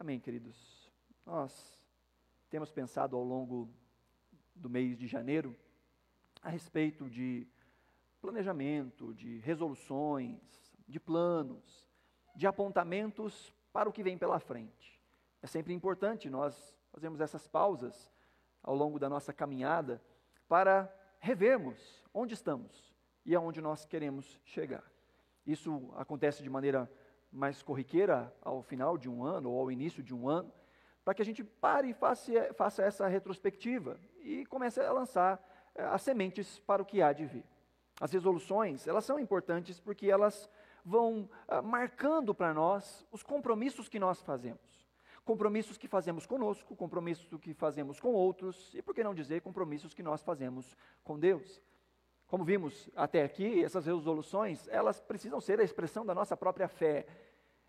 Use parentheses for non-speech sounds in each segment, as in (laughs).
Amém, queridos. Nós temos pensado ao longo do mês de janeiro a respeito de planejamento, de resoluções, de planos, de apontamentos para o que vem pela frente. É sempre importante nós fazermos essas pausas ao longo da nossa caminhada para revermos onde estamos e aonde nós queremos chegar. Isso acontece de maneira mais corriqueira ao final de um ano ou ao início de um ano, para que a gente pare e faça, faça essa retrospectiva e comece a lançar eh, as sementes para o que há de vir. As resoluções, elas são importantes porque elas vão ah, marcando para nós os compromissos que nós fazemos. Compromissos que fazemos conosco, compromissos que fazemos com outros e, por que não dizer, compromissos que nós fazemos com Deus. Como vimos até aqui, essas resoluções, elas precisam ser a expressão da nossa própria fé.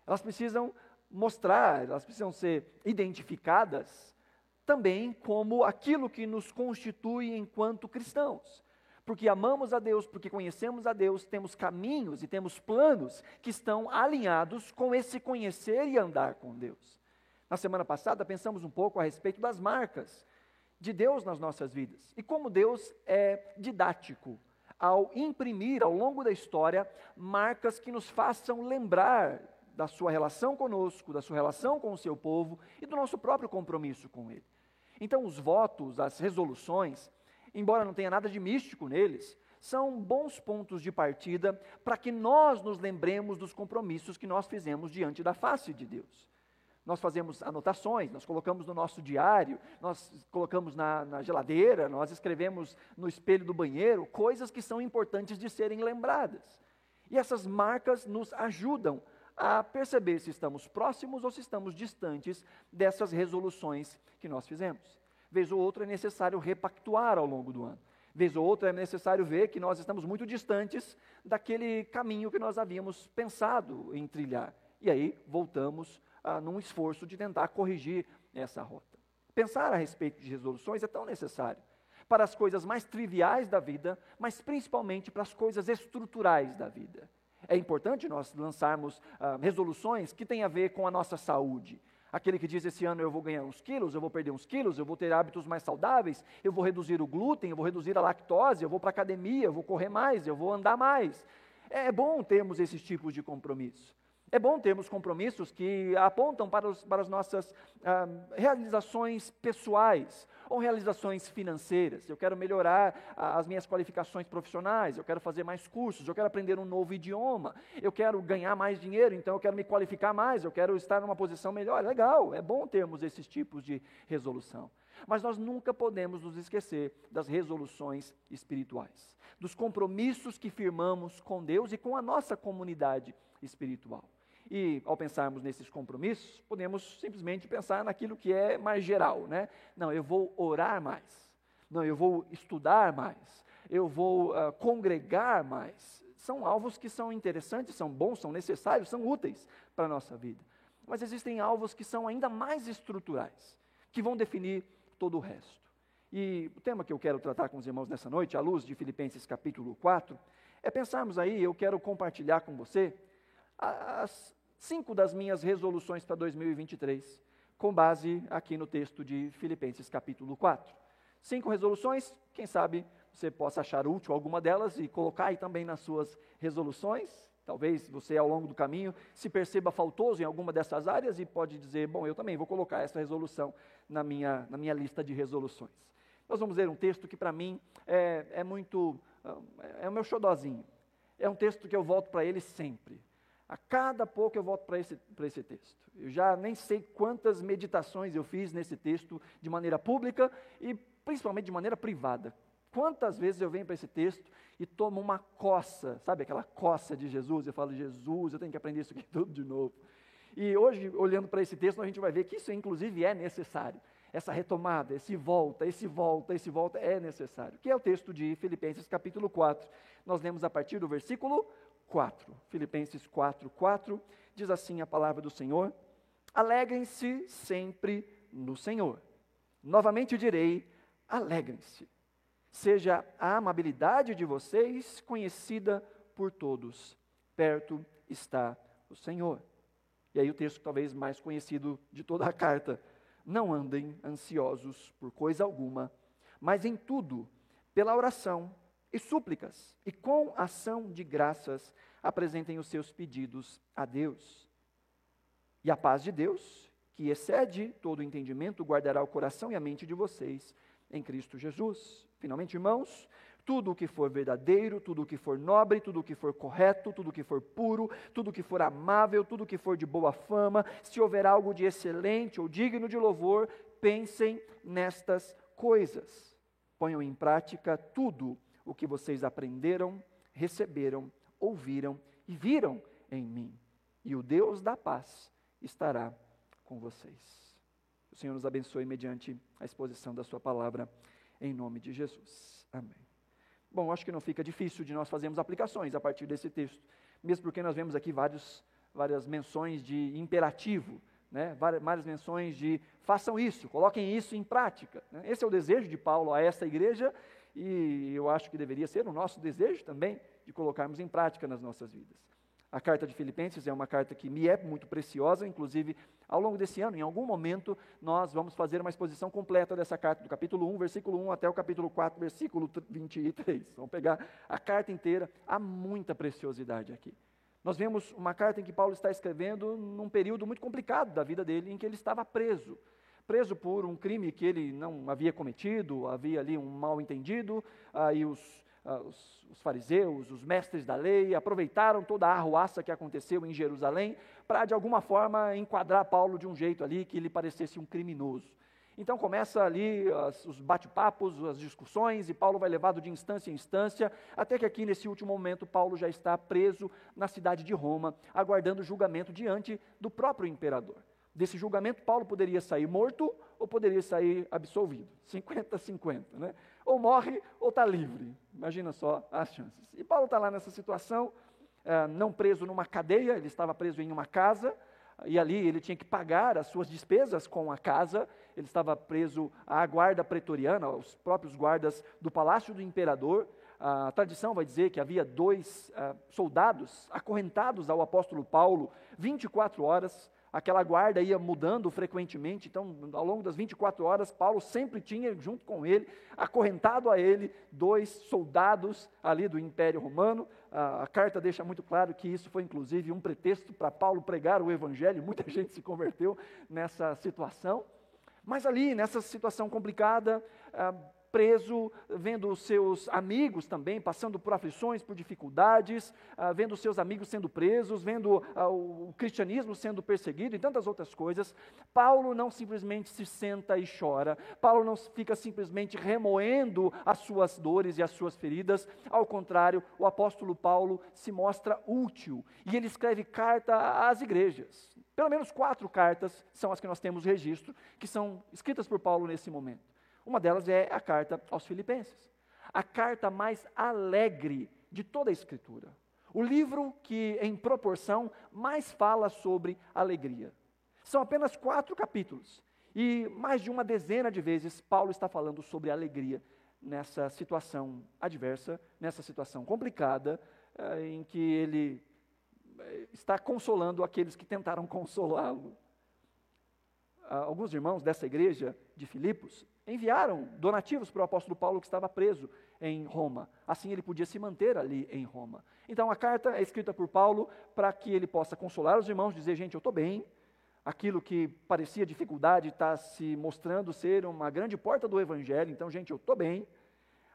Elas precisam mostrar, elas precisam ser identificadas também como aquilo que nos constitui enquanto cristãos. Porque amamos a Deus, porque conhecemos a Deus, temos caminhos e temos planos que estão alinhados com esse conhecer e andar com Deus. Na semana passada pensamos um pouco a respeito das marcas de Deus nas nossas vidas e como Deus é didático ao imprimir ao longo da história marcas que nos façam lembrar da sua relação conosco, da sua relação com o seu povo e do nosso próprio compromisso com ele. Então, os votos, as resoluções, embora não tenha nada de místico neles, são bons pontos de partida para que nós nos lembremos dos compromissos que nós fizemos diante da face de Deus. Nós fazemos anotações, nós colocamos no nosso diário, nós colocamos na, na, geladeira, nós escrevemos no espelho do banheiro, coisas que são importantes de serem lembradas. E essas marcas nos ajudam a perceber se estamos próximos ou se estamos distantes dessas resoluções que nós fizemos. Vez ou outra é necessário repactuar ao longo do ano. Vez ou outra é necessário ver que nós estamos muito distantes daquele caminho que nós havíamos pensado em trilhar. E aí voltamos ah, num esforço de tentar corrigir essa rota. Pensar a respeito de resoluções é tão necessário para as coisas mais triviais da vida, mas principalmente para as coisas estruturais da vida. É importante nós lançarmos ah, resoluções que têm a ver com a nossa saúde. Aquele que diz esse ano eu vou ganhar uns quilos, eu vou perder uns quilos, eu vou ter hábitos mais saudáveis, eu vou reduzir o glúten, eu vou reduzir a lactose, eu vou para a academia, eu vou correr mais, eu vou andar mais. É bom termos esses tipos de compromisso. É bom termos compromissos que apontam para, os, para as nossas ah, realizações pessoais ou realizações financeiras. Eu quero melhorar ah, as minhas qualificações profissionais, eu quero fazer mais cursos, eu quero aprender um novo idioma, eu quero ganhar mais dinheiro, então eu quero me qualificar mais, eu quero estar numa posição melhor. Legal, é bom termos esses tipos de resolução. Mas nós nunca podemos nos esquecer das resoluções espirituais, dos compromissos que firmamos com Deus e com a nossa comunidade espiritual. E ao pensarmos nesses compromissos, podemos simplesmente pensar naquilo que é mais geral, né? Não, eu vou orar mais. Não, eu vou estudar mais. Eu vou uh, congregar mais. São alvos que são interessantes, são bons, são necessários, são úteis para a nossa vida. Mas existem alvos que são ainda mais estruturais, que vão definir todo o resto. E o tema que eu quero tratar com os irmãos nessa noite, à luz de Filipenses capítulo 4, é pensarmos aí, eu quero compartilhar com você as cinco das minhas resoluções para 2023, com base aqui no texto de Filipenses capítulo 4. Cinco resoluções, quem sabe você possa achar útil alguma delas e colocar aí também nas suas resoluções. Talvez você, ao longo do caminho, se perceba faltoso em alguma dessas áreas e pode dizer: Bom, eu também vou colocar essa resolução na minha, na minha lista de resoluções. Nós vamos ler um texto que, para mim, é, é muito. é o meu xodozinho. É um texto que eu volto para ele sempre. A cada pouco eu volto para esse, esse texto. Eu já nem sei quantas meditações eu fiz nesse texto de maneira pública e principalmente de maneira privada. Quantas vezes eu venho para esse texto e tomo uma coça, sabe aquela coça de Jesus? Eu falo, Jesus, eu tenho que aprender isso aqui tudo de novo. E hoje, olhando para esse texto, a gente vai ver que isso, inclusive, é necessário. Essa retomada, esse volta, esse volta, esse volta é necessário. Que é o texto de Filipenses, capítulo 4. Nós lemos a partir do versículo 4. Filipenses 4, 4 diz assim a palavra do Senhor: Alegrem-se sempre no Senhor. Novamente direi: alegrem-se. Seja a amabilidade de vocês conhecida por todos. Perto está o Senhor. E aí o texto talvez mais conhecido de toda a carta. Não andem ansiosos por coisa alguma, mas em tudo, pela oração e súplicas, e com ação de graças, apresentem os seus pedidos a Deus. E a paz de Deus, que excede todo o entendimento, guardará o coração e a mente de vocês em Cristo Jesus. Finalmente, irmãos, tudo o que for verdadeiro, tudo o que for nobre, tudo o que for correto, tudo o que for puro, tudo o que for amável, tudo o que for de boa fama, se houver algo de excelente ou digno de louvor, pensem nestas coisas. Ponham em prática tudo o que vocês aprenderam, receberam, ouviram e viram em mim. E o Deus da paz estará com vocês. O Senhor nos abençoe mediante a exposição da Sua palavra, em nome de Jesus. Amém. Bom, acho que não fica difícil de nós fazermos aplicações a partir desse texto, mesmo porque nós vemos aqui vários, várias menções de imperativo, né? várias, várias menções de façam isso, coloquem isso em prática. Né? Esse é o desejo de Paulo a esta igreja e eu acho que deveria ser o nosso desejo também de colocarmos em prática nas nossas vidas. A carta de Filipenses é uma carta que me é muito preciosa, inclusive ao longo desse ano, em algum momento, nós vamos fazer uma exposição completa dessa carta, do capítulo 1, versículo 1 até o capítulo 4, versículo 23. Vamos pegar a carta inteira, há muita preciosidade aqui. Nós vemos uma carta em que Paulo está escrevendo num período muito complicado da vida dele, em que ele estava preso. Preso por um crime que ele não havia cometido, havia ali um mal entendido, aí os ah, os, os, fariseus, os mestres da lei, aproveitaram toda a arruaça que aconteceu em Jerusalém para, de alguma forma, enquadrar Paulo de um jeito ali que lhe parecesse um criminoso. Então começa ali as, os bate-papos, as discussões, e Paulo vai levado de instância em instância, até que aqui nesse último momento Paulo já está preso na cidade de Roma, aguardando julgamento diante do próprio imperador. Desse julgamento, Paulo poderia sair morto ou poderia sair absolvido. 50-50, né? Ou morre ou está livre. Imagina só as chances. E Paulo está lá nessa situação, é, não preso numa cadeia, ele estava preso em uma casa, e ali ele tinha que pagar as suas despesas com a casa, ele estava preso à guarda pretoriana, aos próprios guardas do palácio do imperador. A tradição vai dizer que havia dois uh, soldados acorrentados ao apóstolo Paulo 24 horas aquela guarda ia mudando frequentemente, então, ao longo das 24 horas, Paulo sempre tinha junto com ele, acorrentado a ele, dois soldados ali do Império Romano. A, a carta deixa muito claro que isso foi, inclusive, um pretexto para Paulo pregar o Evangelho, (laughs) muita gente se converteu nessa situação. Mas ali, nessa situação complicada, ah, preso, vendo os seus amigos também passando por aflições, por dificuldades, ah, vendo os seus amigos sendo presos, vendo ah, o cristianismo sendo perseguido e tantas outras coisas, Paulo não simplesmente se senta e chora, Paulo não fica simplesmente remoendo as suas dores e as suas feridas, ao contrário, o apóstolo Paulo se mostra útil e ele escreve carta às igrejas. Pelo menos quatro cartas são as que nós temos registro, que são escritas por Paulo nesse momento. Uma delas é a carta aos Filipenses, a carta mais alegre de toda a Escritura. O livro que, em proporção, mais fala sobre alegria. São apenas quatro capítulos. E mais de uma dezena de vezes Paulo está falando sobre alegria nessa situação adversa, nessa situação complicada, eh, em que ele eh, está consolando aqueles que tentaram consolá-lo. Ah, alguns irmãos dessa igreja de Filipos enviaram donativos para o apóstolo Paulo que estava preso em Roma. Assim ele podia se manter ali em Roma. Então a carta é escrita por Paulo para que ele possa consolar os irmãos, dizer: gente, eu estou bem. Aquilo que parecia dificuldade está se mostrando ser uma grande porta do evangelho. Então, gente, eu estou bem.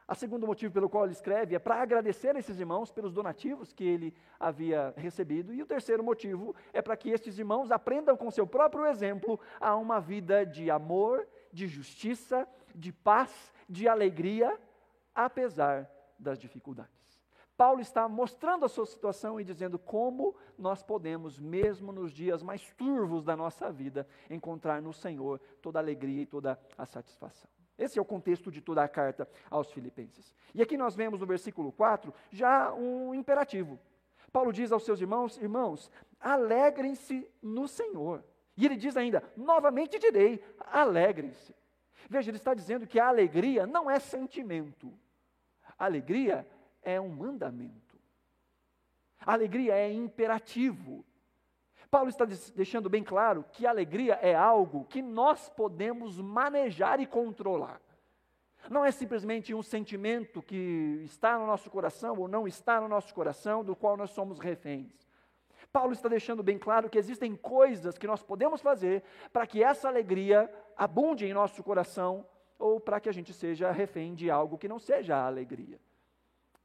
A segundo motivo pelo qual ele escreve é para agradecer a esses irmãos pelos donativos que ele havia recebido. E o terceiro motivo é para que estes irmãos aprendam com seu próprio exemplo a uma vida de amor de justiça, de paz, de alegria, apesar das dificuldades. Paulo está mostrando a sua situação e dizendo como nós podemos, mesmo nos dias mais turvos da nossa vida, encontrar no Senhor toda a alegria e toda a satisfação. Esse é o contexto de toda a carta aos Filipenses. E aqui nós vemos no versículo 4 já um imperativo. Paulo diz aos seus irmãos: Irmãos, alegrem-se no Senhor. E ele diz ainda: novamente direi, alegrem-se. Veja, ele está dizendo que a alegria não é sentimento, a alegria é um mandamento. A alegria é imperativo. Paulo está deixando bem claro que a alegria é algo que nós podemos manejar e controlar. Não é simplesmente um sentimento que está no nosso coração ou não está no nosso coração, do qual nós somos reféns. Paulo está deixando bem claro que existem coisas que nós podemos fazer para que essa alegria abunde em nosso coração ou para que a gente seja refém de algo que não seja a alegria.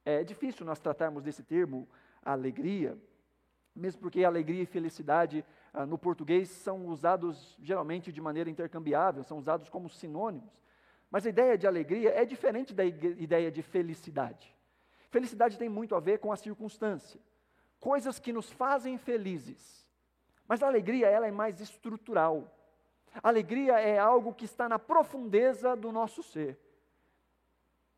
É difícil nós tratarmos desse termo, alegria, mesmo porque alegria e felicidade ah, no português são usados geralmente de maneira intercambiável, são usados como sinônimos. Mas a ideia de alegria é diferente da ideia de felicidade. Felicidade tem muito a ver com a circunstância, coisas que nos fazem felizes. Mas a alegria ela é mais estrutural. A alegria é algo que está na profundeza do nosso ser.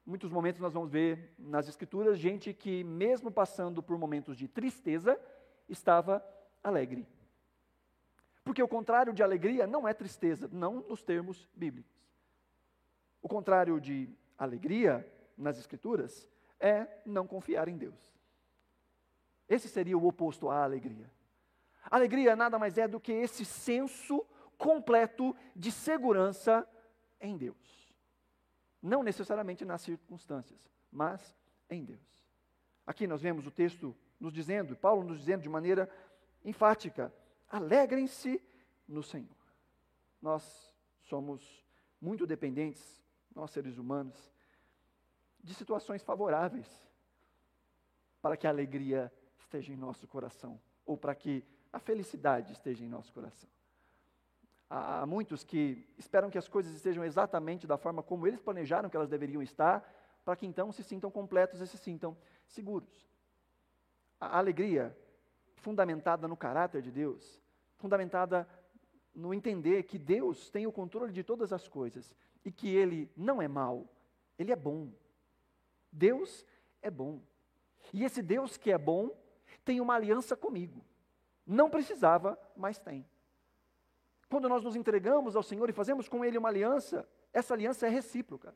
Muitos momentos nós vamos ver nas escrituras gente que mesmo passando por momentos de tristeza, estava alegre. Porque o contrário de alegria não é tristeza, não nos termos bíblicos. O contrário de alegria nas Escrituras é não confiar em Deus. Esse seria o oposto à alegria. Alegria nada mais é do que esse senso completo de segurança em Deus. Não necessariamente nas circunstâncias, mas em Deus. Aqui nós vemos o texto nos dizendo, Paulo nos dizendo de maneira enfática: alegrem-se no Senhor. Nós somos muito dependentes, nós seres humanos, de situações favoráveis para que a alegria esteja em nosso coração, ou para que a felicidade esteja em nosso coração. Há muitos que esperam que as coisas estejam exatamente da forma como eles planejaram que elas deveriam estar, para que então se sintam completos e se sintam seguros a alegria fundamentada no caráter de Deus, fundamentada no entender que Deus tem o controle de todas as coisas e que Ele não é mau, Ele é bom. Deus é bom. E esse Deus que é bom tem uma aliança comigo. Não precisava, mas tem. Quando nós nos entregamos ao Senhor e fazemos com Ele uma aliança, essa aliança é recíproca.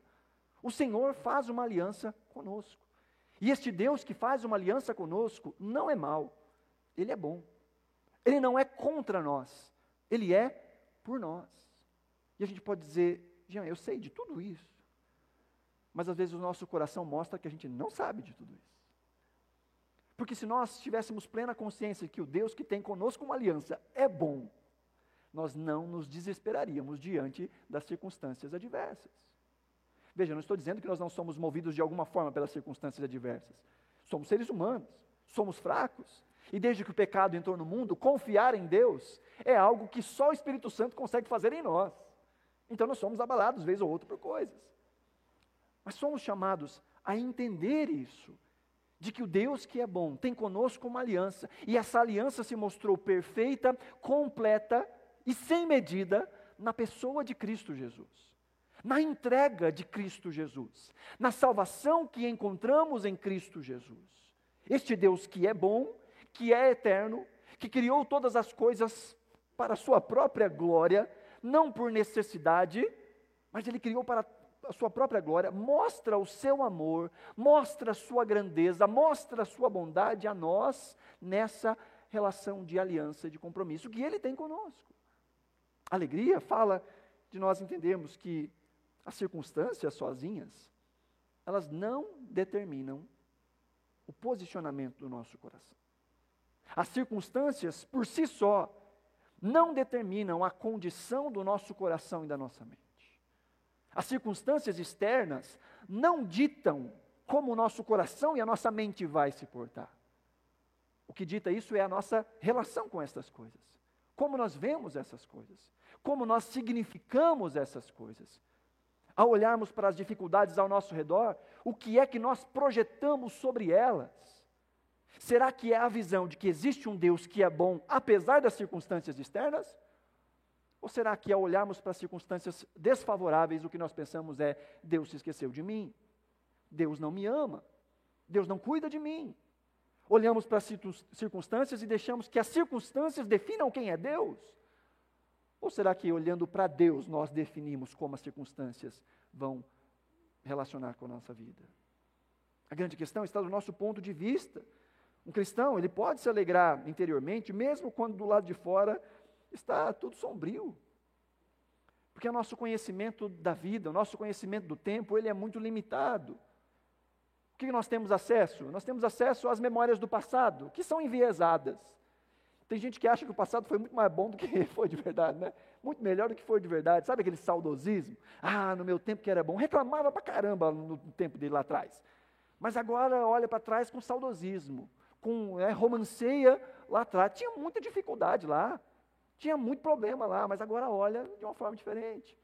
O Senhor faz uma aliança conosco. E este Deus que faz uma aliança conosco não é mau, ele é bom. Ele não é contra nós, ele é por nós. E a gente pode dizer, Jean, eu sei de tudo isso. Mas às vezes o nosso coração mostra que a gente não sabe de tudo isso. Porque se nós tivéssemos plena consciência que o Deus que tem conosco uma aliança é bom, nós não nos desesperaríamos diante das circunstâncias adversas. Veja, não estou dizendo que nós não somos movidos de alguma forma pelas circunstâncias adversas. Somos seres humanos, somos fracos. E desde que o pecado entrou no mundo, confiar em Deus é algo que só o Espírito Santo consegue fazer em nós. Então nós somos abalados, vez ou outra, por coisas. Mas somos chamados a entender isso, de que o Deus que é bom tem conosco uma aliança, e essa aliança se mostrou perfeita, completa e sem medida na pessoa de Cristo Jesus na entrega de Cristo Jesus, na salvação que encontramos em Cristo Jesus. Este Deus que é bom, que é eterno, que criou todas as coisas para a sua própria glória, não por necessidade, mas ele criou para a sua própria glória, mostra o seu amor, mostra a sua grandeza, mostra a sua bondade a nós nessa relação de aliança de compromisso que ele tem conosco. Alegria fala de nós entendermos que as circunstâncias sozinhas, elas não determinam o posicionamento do nosso coração. As circunstâncias, por si só, não determinam a condição do nosso coração e da nossa mente. As circunstâncias externas não ditam como o nosso coração e a nossa mente vai se portar. O que dita isso é a nossa relação com essas coisas. Como nós vemos essas coisas. Como nós significamos essas coisas ao olharmos para as dificuldades ao nosso redor, o que é que nós projetamos sobre elas? Será que é a visão de que existe um Deus que é bom apesar das circunstâncias externas? Ou será que ao olharmos para as circunstâncias desfavoráveis, o que nós pensamos é: Deus se esqueceu de mim, Deus não me ama, Deus não cuida de mim? Olhamos para as circunstâncias e deixamos que as circunstâncias definam quem é Deus? Ou será que olhando para Deus nós definimos como as circunstâncias vão relacionar com a nossa vida? A grande questão está do nosso ponto de vista. Um cristão, ele pode se alegrar interiormente, mesmo quando do lado de fora está tudo sombrio. Porque o nosso conhecimento da vida, o nosso conhecimento do tempo, ele é muito limitado. O que nós temos acesso? Nós temos acesso às memórias do passado, que são enviesadas. Tem gente que acha que o passado foi muito mais bom do que (laughs) foi de verdade, né? Muito melhor do que foi de verdade. Sabe aquele saudosismo? Ah, no meu tempo que era bom. Reclamava pra caramba no tempo dele lá atrás. Mas agora olha para trás com saudosismo, com é, romanceia lá atrás. Tinha muita dificuldade lá. Tinha muito problema lá, mas agora olha de uma forma diferente.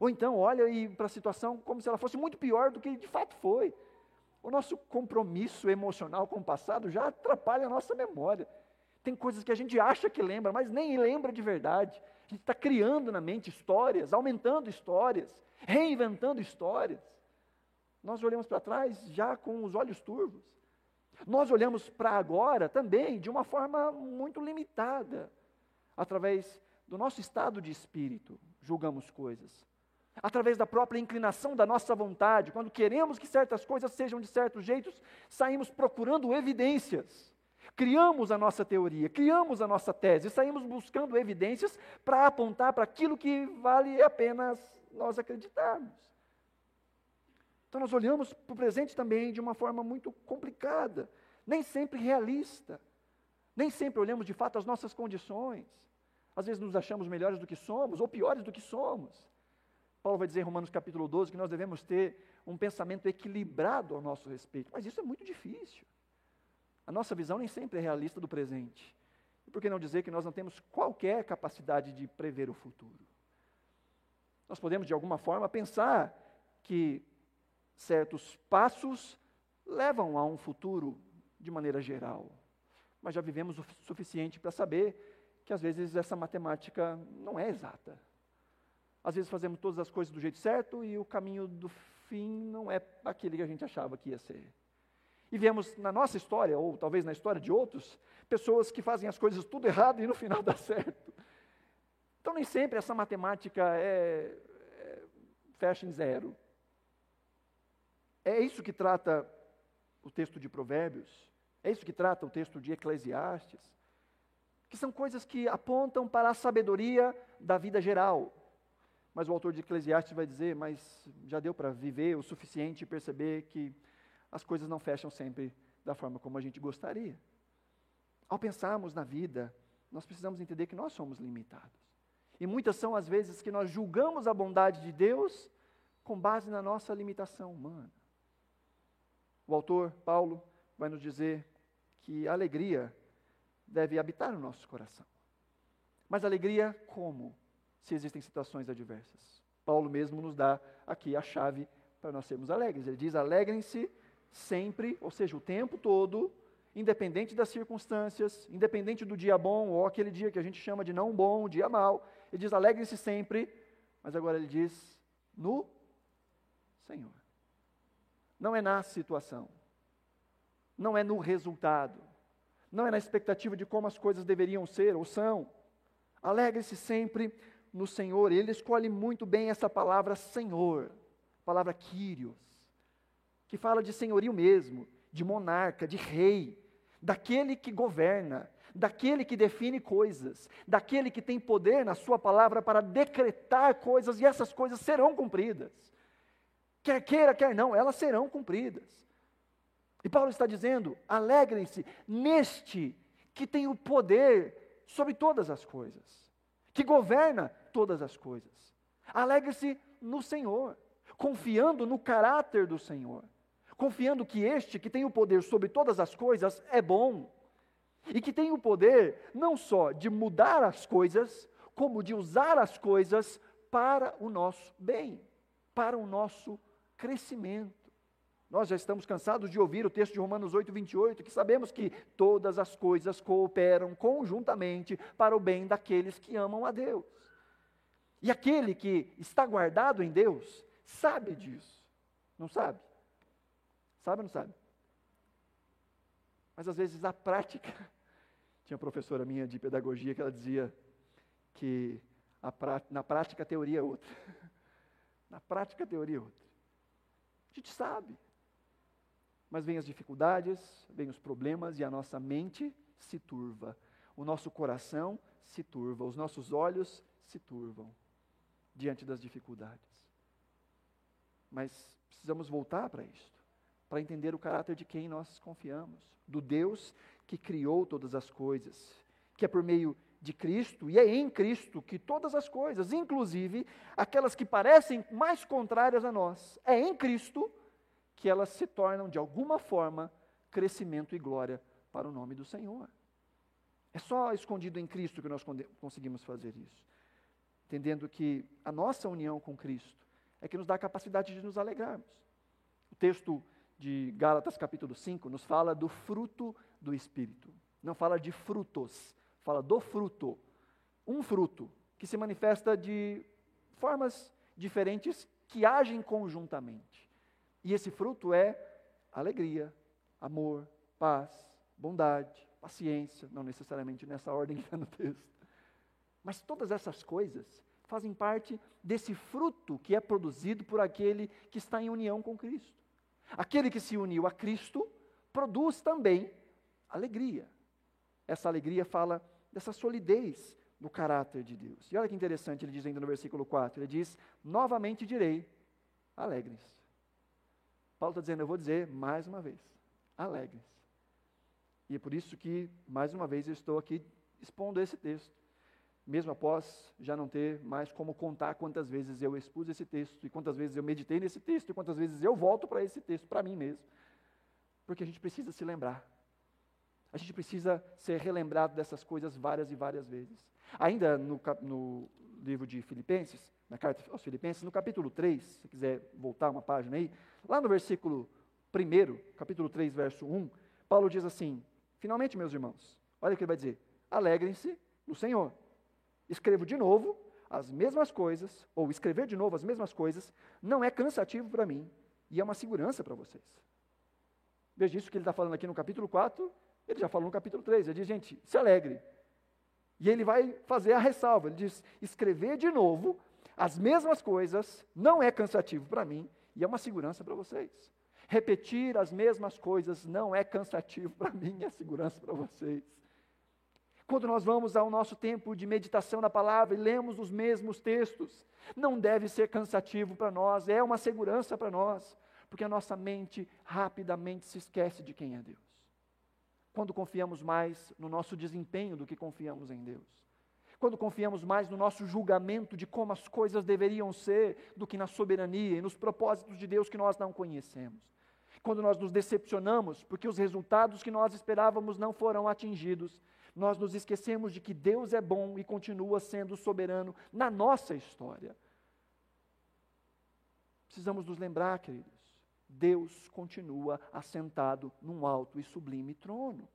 Ou então olha para a situação como se ela fosse muito pior do que de fato foi. O nosso compromisso emocional com o passado já atrapalha a nossa memória. Tem coisas que a gente acha que lembra, mas nem lembra de verdade. A gente está criando na mente histórias, aumentando histórias, reinventando histórias. Nós olhamos para trás já com os olhos turvos. Nós olhamos para agora também de uma forma muito limitada através do nosso estado de espírito, julgamos coisas. Através da própria inclinação da nossa vontade, quando queremos que certas coisas sejam de certos jeitos, saímos procurando evidências. Criamos a nossa teoria, criamos a nossa tese, saímos buscando evidências para apontar para aquilo que vale a pena nós acreditarmos. Então nós olhamos para o presente também de uma forma muito complicada, nem sempre realista. Nem sempre olhamos de fato as nossas condições. Às vezes nos achamos melhores do que somos, ou piores do que somos. Paulo vai dizer em Romanos capítulo 12 que nós devemos ter um pensamento equilibrado ao nosso respeito, mas isso é muito difícil. A nossa visão nem sempre é realista do presente. E por que não dizer que nós não temos qualquer capacidade de prever o futuro? Nós podemos, de alguma forma, pensar que certos passos levam a um futuro de maneira geral, mas já vivemos o suficiente para saber que às vezes essa matemática não é exata. Às vezes fazemos todas as coisas do jeito certo e o caminho do fim não é aquele que a gente achava que ia ser. E vemos na nossa história, ou talvez na história de outros, pessoas que fazem as coisas tudo errado e no final (laughs) dá certo. Então nem sempre essa matemática é, é fecha em zero. É isso que trata o texto de Provérbios, é isso que trata o texto de Eclesiastes que são coisas que apontam para a sabedoria da vida geral. Mas o autor de Eclesiastes vai dizer: Mas já deu para viver o suficiente e perceber que as coisas não fecham sempre da forma como a gente gostaria. Ao pensarmos na vida, nós precisamos entender que nós somos limitados. E muitas são as vezes que nós julgamos a bondade de Deus com base na nossa limitação humana. O autor, Paulo, vai nos dizer que a alegria deve habitar no nosso coração. Mas alegria como? Se existem situações adversas. Paulo mesmo nos dá aqui a chave para nós sermos alegres. Ele diz: alegrem-se sempre, ou seja, o tempo todo, independente das circunstâncias, independente do dia bom ou aquele dia que a gente chama de não bom, dia mal. Ele diz: alegrem-se sempre, mas agora ele diz: no Senhor. Não é na situação, não é no resultado, não é na expectativa de como as coisas deveriam ser ou são. Alegre-se sempre no Senhor. Ele escolhe muito bem essa palavra Senhor, palavra Kyrios, que fala de senhorio mesmo, de monarca, de rei, daquele que governa, daquele que define coisas, daquele que tem poder na sua palavra para decretar coisas e essas coisas serão cumpridas. Quer queira, quer não, elas serão cumpridas. E Paulo está dizendo: alegrem-se neste que tem o poder sobre todas as coisas, que governa todas as coisas. Alegre-se no Senhor, confiando no caráter do Senhor, confiando que este que tem o poder sobre todas as coisas é bom e que tem o poder não só de mudar as coisas, como de usar as coisas para o nosso bem, para o nosso crescimento. Nós já estamos cansados de ouvir o texto de Romanos 8, 28, que sabemos que todas as coisas cooperam conjuntamente para o bem daqueles que amam a Deus. E aquele que está guardado em Deus sabe disso. Não sabe? Sabe ou não sabe? Mas às vezes a prática. (laughs) Tinha uma professora minha de pedagogia que ela dizia que prá, na prática a teoria é outra. (laughs) Na prática a teoria é outra. A gente sabe. Mas vêm as dificuldades, vêm os problemas e a nossa mente se turva. O nosso coração se turva, os nossos olhos se turvam diante das dificuldades. Mas precisamos voltar para isto, para entender o caráter de quem nós confiamos, do Deus que criou todas as coisas, que é por meio de Cristo e é em Cristo que todas as coisas, inclusive aquelas que parecem mais contrárias a nós, é em Cristo que elas se tornam de alguma forma crescimento e glória para o nome do Senhor. É só escondido em Cristo que nós conseguimos fazer isso. Entendendo que a nossa união com Cristo é que nos dá a capacidade de nos alegrarmos. O texto de Gálatas, capítulo 5, nos fala do fruto do Espírito. Não fala de frutos, fala do fruto. Um fruto que se manifesta de formas diferentes que agem conjuntamente. E esse fruto é alegria, amor, paz, bondade, paciência, não necessariamente nessa ordem que está no texto. Mas todas essas coisas fazem parte desse fruto que é produzido por aquele que está em união com Cristo. Aquele que se uniu a Cristo produz também alegria. Essa alegria fala dessa solidez no caráter de Deus. E olha que interessante, ele diz ainda no versículo 4: ele diz: Novamente direi, alegres. Paulo está dizendo, eu vou dizer mais uma vez, alegres. E é por isso que, mais uma vez, eu estou aqui expondo esse texto. Mesmo após já não ter mais como contar quantas vezes eu expus esse texto, e quantas vezes eu meditei nesse texto, e quantas vezes eu volto para esse texto, para mim mesmo. Porque a gente precisa se lembrar. A gente precisa ser relembrado dessas coisas várias e várias vezes. Ainda no, no livro de Filipenses, na carta aos Filipenses, no capítulo 3, se quiser voltar uma página aí, lá no versículo 1, capítulo 3, verso 1, Paulo diz assim: Finalmente, meus irmãos, olha o que ele vai dizer: alegrem-se no Senhor. Escrevo de novo as mesmas coisas, ou escrever de novo as mesmas coisas, não é cansativo para mim e é uma segurança para vocês. Veja isso que ele está falando aqui no capítulo 4, ele já falou no capítulo 3. Ele diz, gente, se alegre. E ele vai fazer a ressalva. Ele diz: escrever de novo as mesmas coisas não é cansativo para mim e é uma segurança para vocês. Repetir as mesmas coisas não é cansativo (laughs) para mim, é segurança para vocês. Quando nós vamos ao nosso tempo de meditação na palavra e lemos os mesmos textos, não deve ser cansativo para nós, é uma segurança para nós, porque a nossa mente rapidamente se esquece de quem é Deus. Quando confiamos mais no nosso desempenho do que confiamos em Deus quando confiamos mais no nosso julgamento de como as coisas deveriam ser do que na soberania e nos propósitos de Deus que nós não conhecemos quando nós nos decepcionamos porque os resultados que nós esperávamos não foram atingidos, nós nos esquecemos de que Deus é bom e continua sendo soberano na nossa história. Precisamos nos lembrar, queridos, Deus continua assentado num alto e sublime trono.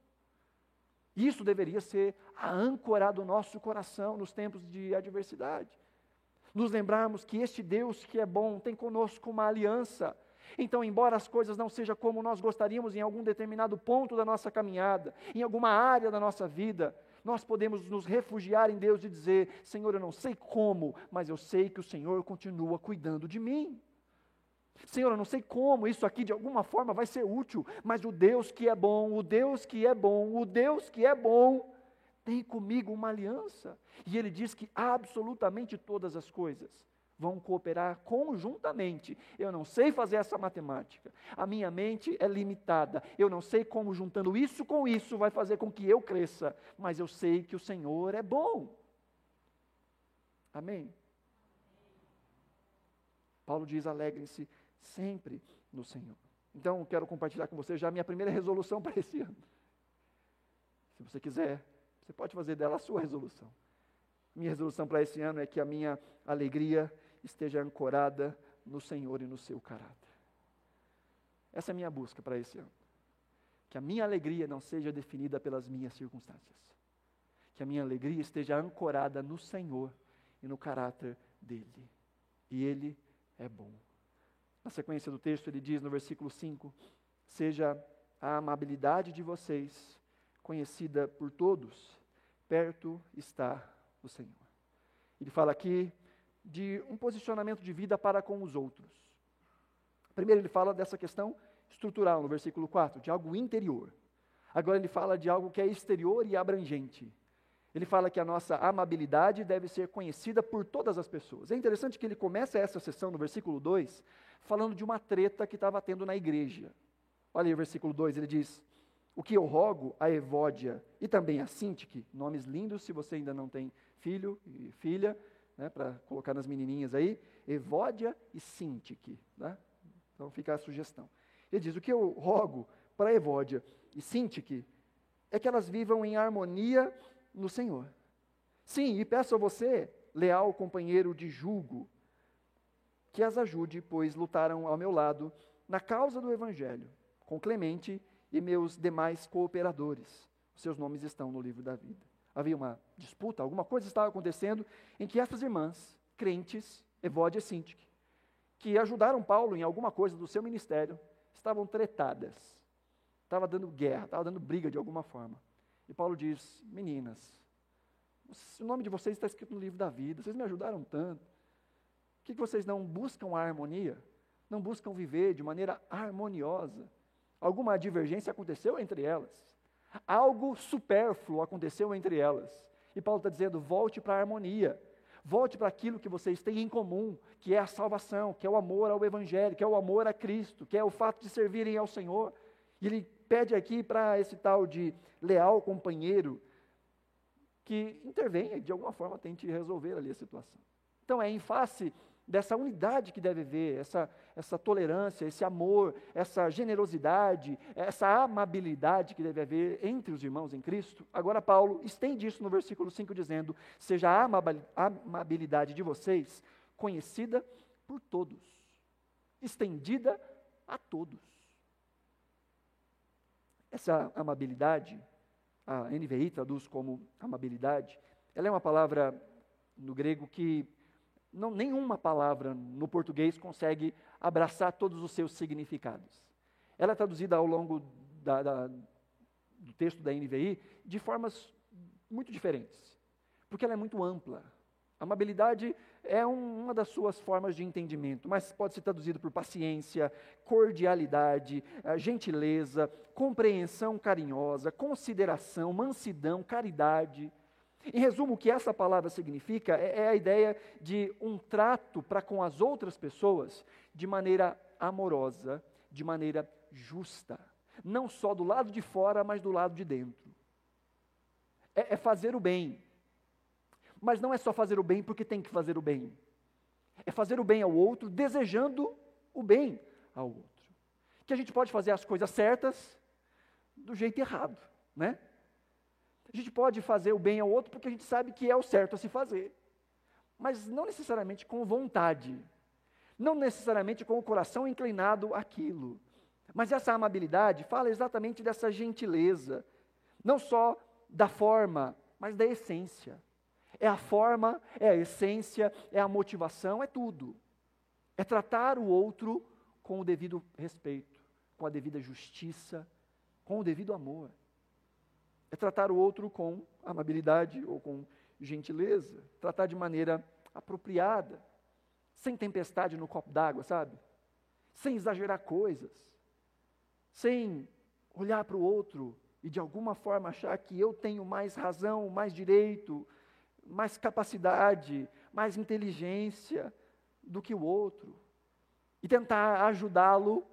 Isso deveria ser a âncora do nosso coração nos tempos de adversidade. Nos lembrarmos que este Deus que é bom tem conosco uma aliança então, embora as coisas não sejam como nós gostaríamos em algum determinado ponto da nossa caminhada, em alguma área da nossa vida, nós podemos nos refugiar em Deus e dizer: Senhor, eu não sei como, mas eu sei que o Senhor continua cuidando de mim. Senhor, eu não sei como isso aqui de alguma forma vai ser útil, mas o Deus que é bom, o Deus que é bom, o Deus que é bom, tem comigo uma aliança. E Ele diz que absolutamente todas as coisas vão cooperar conjuntamente. Eu não sei fazer essa matemática. A minha mente é limitada. Eu não sei como juntando isso com isso vai fazer com que eu cresça, mas eu sei que o Senhor é bom. Amém. Paulo diz: alegrem-se sempre no Senhor. Então, quero compartilhar com você já a minha primeira resolução para esse ano. Se você quiser, você pode fazer dela a sua resolução. Minha resolução para esse ano é que a minha alegria esteja ancorada no Senhor e no seu caráter. Essa é a minha busca para esse ano. Que a minha alegria não seja definida pelas minhas circunstâncias. Que a minha alegria esteja ancorada no Senhor e no caráter dele. E ele é bom. Na sequência do texto, ele diz no versículo 5: Seja a amabilidade de vocês conhecida por todos, perto está o Senhor. Ele fala aqui de um posicionamento de vida para com os outros. Primeiro, ele fala dessa questão estrutural no versículo 4, de algo interior. Agora ele fala de algo que é exterior e abrangente. Ele fala que a nossa amabilidade deve ser conhecida por todas as pessoas. É interessante que ele começa essa sessão no versículo 2 falando de uma treta que estava tendo na igreja. Olha aí o versículo 2, ele diz: O que eu rogo a Evódia e também a Sintique, nomes lindos se você ainda não tem filho e filha, né, para colocar nas menininhas aí, Evódia e Sintique. Né? Então fica a sugestão. Ele diz: O que eu rogo para Evódia e Sintique é que elas vivam em harmonia no Senhor. Sim, e peço a você, leal companheiro de julgo, que as ajude, pois lutaram ao meu lado na causa do Evangelho, com Clemente e meus demais cooperadores. Seus nomes estão no livro da vida. Havia uma disputa, alguma coisa estava acontecendo em que essas irmãs, crentes, Evódia e Sintique, que ajudaram Paulo em alguma coisa do seu ministério, estavam tretadas. Estava dando guerra, estava dando briga de alguma forma. E Paulo diz: Meninas, o nome de vocês está escrito no livro da vida, vocês me ajudaram tanto. Que vocês não buscam a harmonia? Não buscam viver de maneira harmoniosa? Alguma divergência aconteceu entre elas. Algo supérfluo aconteceu entre elas. E Paulo está dizendo: volte para a harmonia. Volte para aquilo que vocês têm em comum, que é a salvação, que é o amor ao Evangelho, que é o amor a Cristo, que é o fato de servirem ao Senhor. E ele pede aqui para esse tal de leal companheiro que intervenha, de alguma forma tente resolver ali a situação. Então é em face dessa unidade que deve haver, essa, essa tolerância, esse amor, essa generosidade, essa amabilidade que deve haver entre os irmãos em Cristo. Agora, Paulo estende isso no versículo 5, dizendo: Seja a amabilidade de vocês conhecida por todos, estendida a todos. Essa amabilidade, a NVI traduz como amabilidade, ela é uma palavra no grego que não, nenhuma palavra no português consegue abraçar todos os seus significados. Ela é traduzida ao longo da, da, do texto da NVI de formas muito diferentes, porque ela é muito ampla. Amabilidade é um, uma das suas formas de entendimento, mas pode ser traduzido por paciência, cordialidade, eh, gentileza, compreensão carinhosa, consideração, mansidão, caridade. Em resumo, o que essa palavra significa é, é a ideia de um trato para com as outras pessoas de maneira amorosa, de maneira justa. Não só do lado de fora, mas do lado de dentro. É, é fazer o bem, mas não é só fazer o bem porque tem que fazer o bem. É fazer o bem ao outro, desejando o bem ao outro. Que a gente pode fazer as coisas certas do jeito errado, né? A gente pode fazer o bem ao outro porque a gente sabe que é o certo a se fazer. Mas não necessariamente com vontade. Não necessariamente com o coração inclinado àquilo. Mas essa amabilidade fala exatamente dessa gentileza, não só da forma, mas da essência. É a forma, é a essência, é a motivação, é tudo. É tratar o outro com o devido respeito, com a devida justiça, com o devido amor. É tratar o outro com amabilidade ou com gentileza, tratar de maneira apropriada, sem tempestade no copo d'água, sabe? Sem exagerar coisas, sem olhar para o outro e de alguma forma achar que eu tenho mais razão, mais direito, mais capacidade, mais inteligência do que o outro. E tentar ajudá-lo,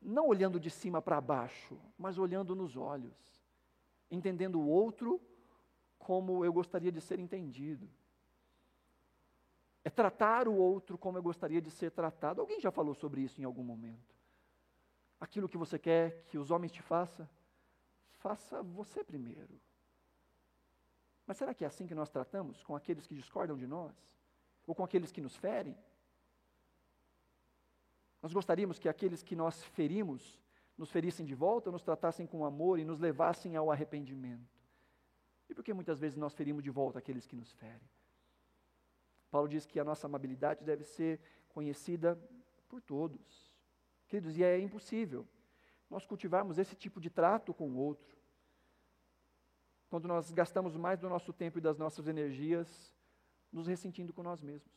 não olhando de cima para baixo, mas olhando nos olhos, entendendo o outro como eu gostaria de ser entendido. É tratar o outro como eu gostaria de ser tratado. Alguém já falou sobre isso em algum momento? Aquilo que você quer que os homens te façam, faça você primeiro. Mas será que é assim que nós tratamos com aqueles que discordam de nós? Ou com aqueles que nos ferem? Nós gostaríamos que aqueles que nós ferimos nos ferissem de volta, nos tratassem com amor e nos levassem ao arrependimento. E por que muitas vezes nós ferimos de volta aqueles que nos ferem? Paulo diz que a nossa amabilidade deve ser conhecida por todos. Queridos, e é impossível nós cultivarmos esse tipo de trato com o outro quando nós gastamos mais do nosso tempo e das nossas energias nos ressentindo com nós mesmos.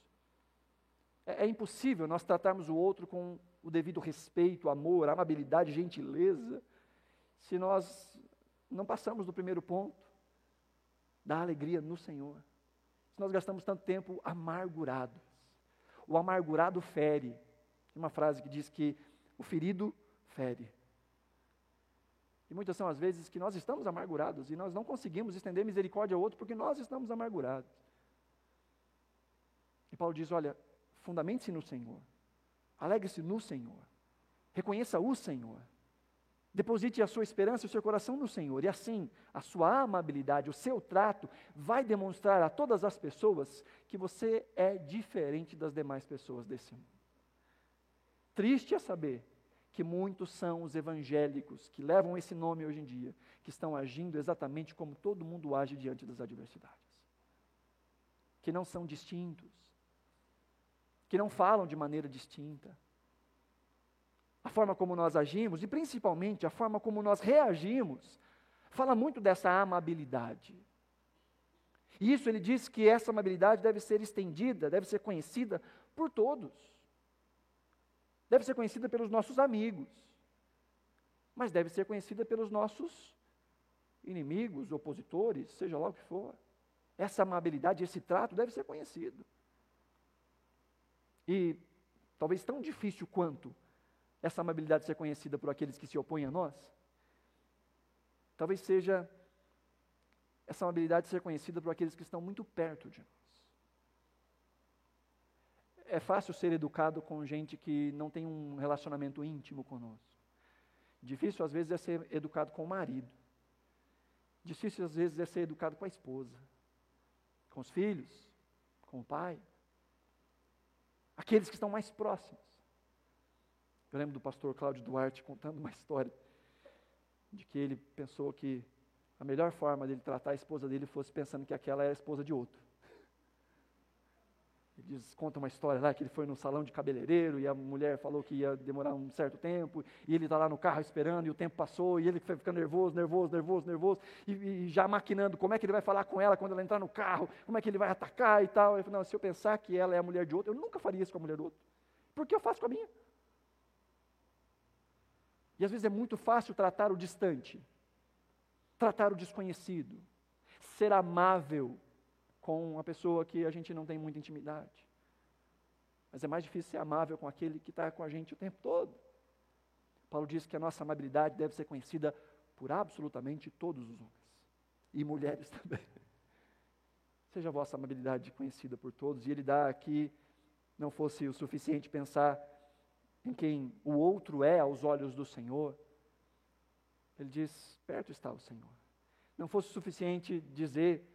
É, é impossível nós tratarmos o outro com o devido respeito, amor, amabilidade, gentileza, se nós não passamos do primeiro ponto, da alegria no Senhor. Se nós gastamos tanto tempo amargurados. O amargurado fere. Tem uma frase que diz que o ferido fere. E muitas são as vezes que nós estamos amargurados e nós não conseguimos estender misericórdia ao outro porque nós estamos amargurados. E Paulo diz: olha, fundamente-se no Senhor, alegre-se no Senhor, reconheça o Senhor, deposite a sua esperança e o seu coração no Senhor, e assim a sua amabilidade, o seu trato, vai demonstrar a todas as pessoas que você é diferente das demais pessoas desse mundo. Triste é saber que muitos são os evangélicos que levam esse nome hoje em dia, que estão agindo exatamente como todo mundo age diante das adversidades. Que não são distintos, que não falam de maneira distinta. A forma como nós agimos e principalmente a forma como nós reagimos fala muito dessa amabilidade. E isso ele diz que essa amabilidade deve ser estendida, deve ser conhecida por todos deve ser conhecida pelos nossos amigos, mas deve ser conhecida pelos nossos inimigos, opositores, seja lá o que for. Essa amabilidade, esse trato deve ser conhecido. E talvez tão difícil quanto essa amabilidade ser conhecida por aqueles que se opõem a nós, talvez seja essa amabilidade ser conhecida por aqueles que estão muito perto de nós é fácil ser educado com gente que não tem um relacionamento íntimo conosco. Difícil às vezes é ser educado com o marido. Difícil às vezes é ser educado com a esposa, com os filhos, com o pai. Aqueles que estão mais próximos. Eu lembro do pastor Cláudio Duarte contando uma (laughs) história de que ele pensou que a melhor forma dele tratar a esposa dele fosse pensando que aquela era a esposa de outro. Ele diz, conta uma história lá que ele foi no salão de cabeleireiro e a mulher falou que ia demorar um certo tempo e ele está lá no carro esperando e o tempo passou e ele foi ficando nervoso, nervoso, nervoso, nervoso e, e, já maquinando como é que ele vai falar com ela quando ela entrar no carro, como é que ele vai atacar e tal. Ele falou, não, se eu pensar que ela é a mulher de outro, eu nunca faria isso com a mulher do outro. Porque eu faço com a minha. E às vezes é muito fácil tratar o distante, tratar o desconhecido, ser amável, com uma pessoa que a gente não tem muita intimidade. Mas é mais difícil ser amável com aquele que está com a gente o tempo todo. Paulo diz que a nossa amabilidade deve ser conhecida por absolutamente todos os homens e mulheres (laughs) também. Seja a vossa amabilidade conhecida por todos. E ele dá aqui, não fosse o suficiente pensar em quem o outro é aos olhos do Senhor. Ele diz: perto está o Senhor. Não fosse o suficiente dizer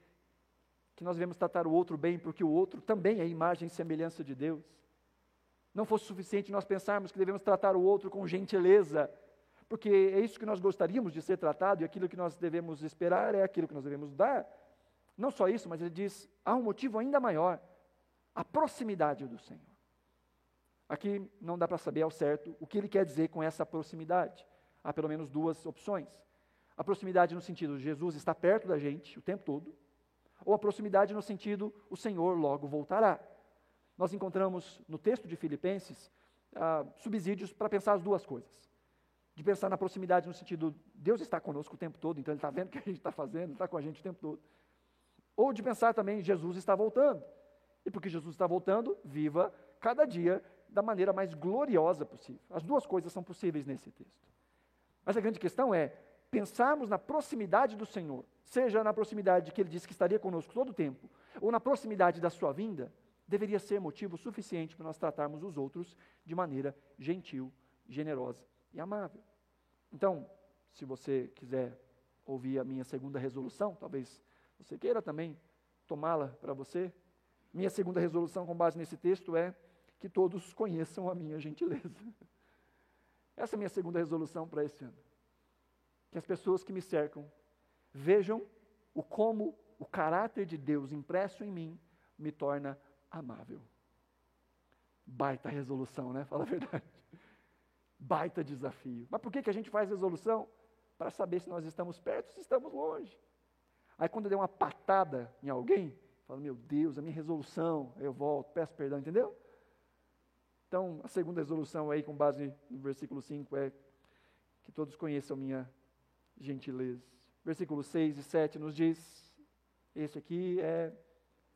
que nós devemos tratar o outro bem, porque o outro também é imagem e semelhança de Deus. Não fosse suficiente nós pensarmos que devemos tratar o outro com gentileza, porque é isso que nós gostaríamos de ser tratado e aquilo que nós devemos esperar é aquilo que nós devemos dar. Não só isso, mas ele diz: há um motivo ainda maior, a proximidade do Senhor. Aqui não dá para saber ao certo o que ele quer dizer com essa proximidade. Há pelo menos duas opções. A proximidade no sentido de Jesus está perto da gente o tempo todo, ou a proximidade no sentido o Senhor logo voltará. Nós encontramos no texto de Filipenses ah, subsídios para pensar as duas coisas. De pensar na proximidade no sentido, Deus está conosco o tempo todo, então Ele está vendo o que a gente está fazendo, está com a gente o tempo todo. Ou de pensar também, Jesus está voltando. E porque Jesus está voltando, viva cada dia da maneira mais gloriosa possível. As duas coisas são possíveis nesse texto. Mas a grande questão é, pensarmos na proximidade do Senhor, seja na proximidade que Ele disse que estaria conosco todo o tempo, ou na proximidade da Sua vinda, deveria ser motivo suficiente para nós tratarmos os outros de maneira gentil, generosa e amável. Então, se você quiser ouvir a minha segunda resolução, talvez você queira também tomá-la para você. Minha segunda resolução, com base nesse texto, é que todos conheçam a minha gentileza. Essa é a minha segunda resolução para esse ano que as pessoas que me cercam vejam o como o caráter de Deus impresso em mim me torna amável. Baita resolução, né? (laughs) Fala a verdade. Baita desafio. Mas por que, que a gente faz resolução? Para saber se nós estamos perto ou se estamos longe. Aí quando eu der uma patada em alguém, falo, meu Deus, a minha resolução, eu volto, peço perdão, entendeu? Então, a segunda resolução aí, com base no versículo 5, é que todos conheçam minha gentileza. Versículos 6 e 7 nos diz: esse aqui é,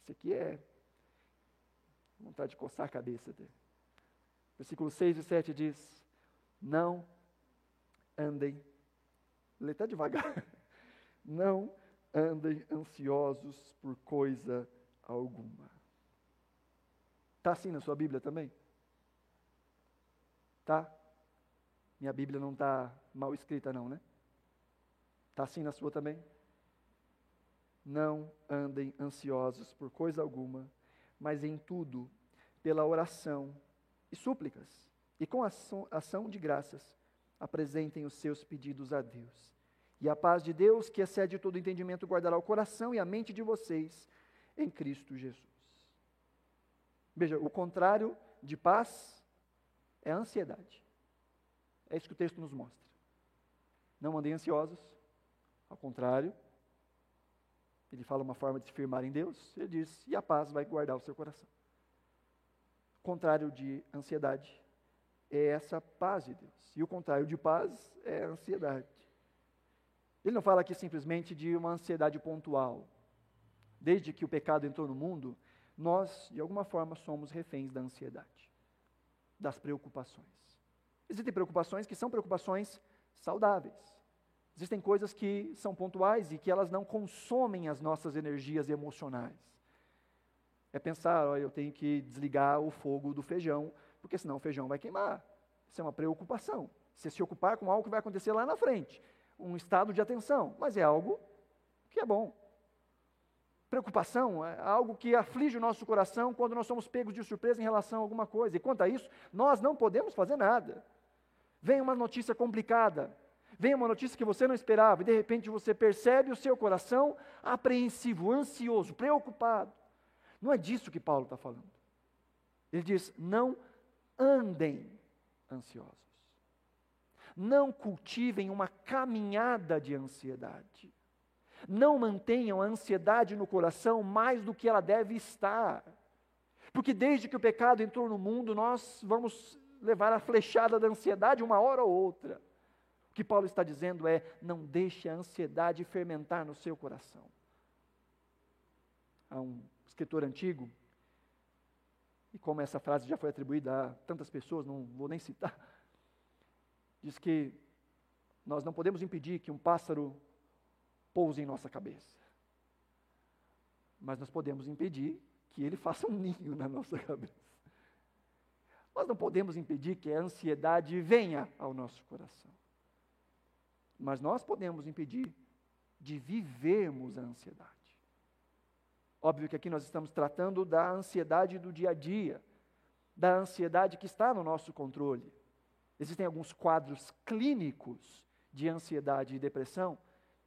esse aqui é, vontade de coçar a cabeça. Dele. Versículos 6 e 7 diz: Não andem, lê até devagar, (laughs) não andem ansiosos por coisa alguma. Está assim na sua Bíblia também? Tá? Minha Bíblia não está mal escrita, não, né? Está assim na sua também? Não andem ansiosos por coisa alguma, mas em tudo, pela oração e súplicas, e com ação, ação de graças, apresentem os seus pedidos a Deus. E a paz de Deus, que excede todo entendimento, guardará o coração e a mente de vocês em Cristo Jesus. Veja, o contrário de paz é a ansiedade. É isso que o texto nos mostra. Não andem ansiosos, ao contrário, ele fala uma forma de se firmar em Deus, ele diz, e a paz vai guardar o seu coração. O contrário de ansiedade é essa paz de Deus. E o contrário de paz é ansiedade. Ele não fala aqui simplesmente de uma ansiedade pontual. Desde que o pecado entrou no mundo, nós, de alguma forma, somos reféns da ansiedade, das preocupações. Existem preocupações que são preocupações saudáveis. Existem coisas que são pontuais e que elas não consomem as nossas energias emocionais. É pensar, ó, eu tenho que desligar o fogo do feijão, porque senão o feijão vai queimar. Isso é uma preocupação. Você se ocupar com algo que vai acontecer lá na frente. Um estado de atenção, mas é algo que é bom. Preocupação é algo que aflige o nosso coração quando nós somos pegos de surpresa em relação a alguma coisa. E quanto a isso, nós não podemos fazer nada. Vem uma notícia complicada, vem uma notícia que você não esperava, e de repente você percebe o seu coração apreensivo, ansioso, preocupado. Não é disso que Paulo está falando. Ele diz: não andem ansiosos. Não cultivem uma caminhada de ansiedade. Não mantenham a ansiedade no coração mais do que ela deve estar. Porque desde que o pecado entrou no mundo, nós vamos levar a flechada da ansiedade uma hora ou outra que Paulo está dizendo é: não deixe a ansiedade fermentar no seu coração. Há um escritor antigo, e como essa frase já foi atribuída a tantas pessoas, não vou nem citar, (laughs) diz que nós não podemos impedir que um pássaro pouse em nossa cabeça, mas nós podemos impedir que ele (laughs) faça um ninho na nossa cabeça. Nós não podemos impedir que a ansiedade venha ao nosso coração. Mas nós podemos impedir de vivermos a ansiedade. Óbvio que aqui nós estamos tratando da ansiedade do dia a dia, da ansiedade que está no nosso controle. Existem alguns quadros clínicos de ansiedade e depressão,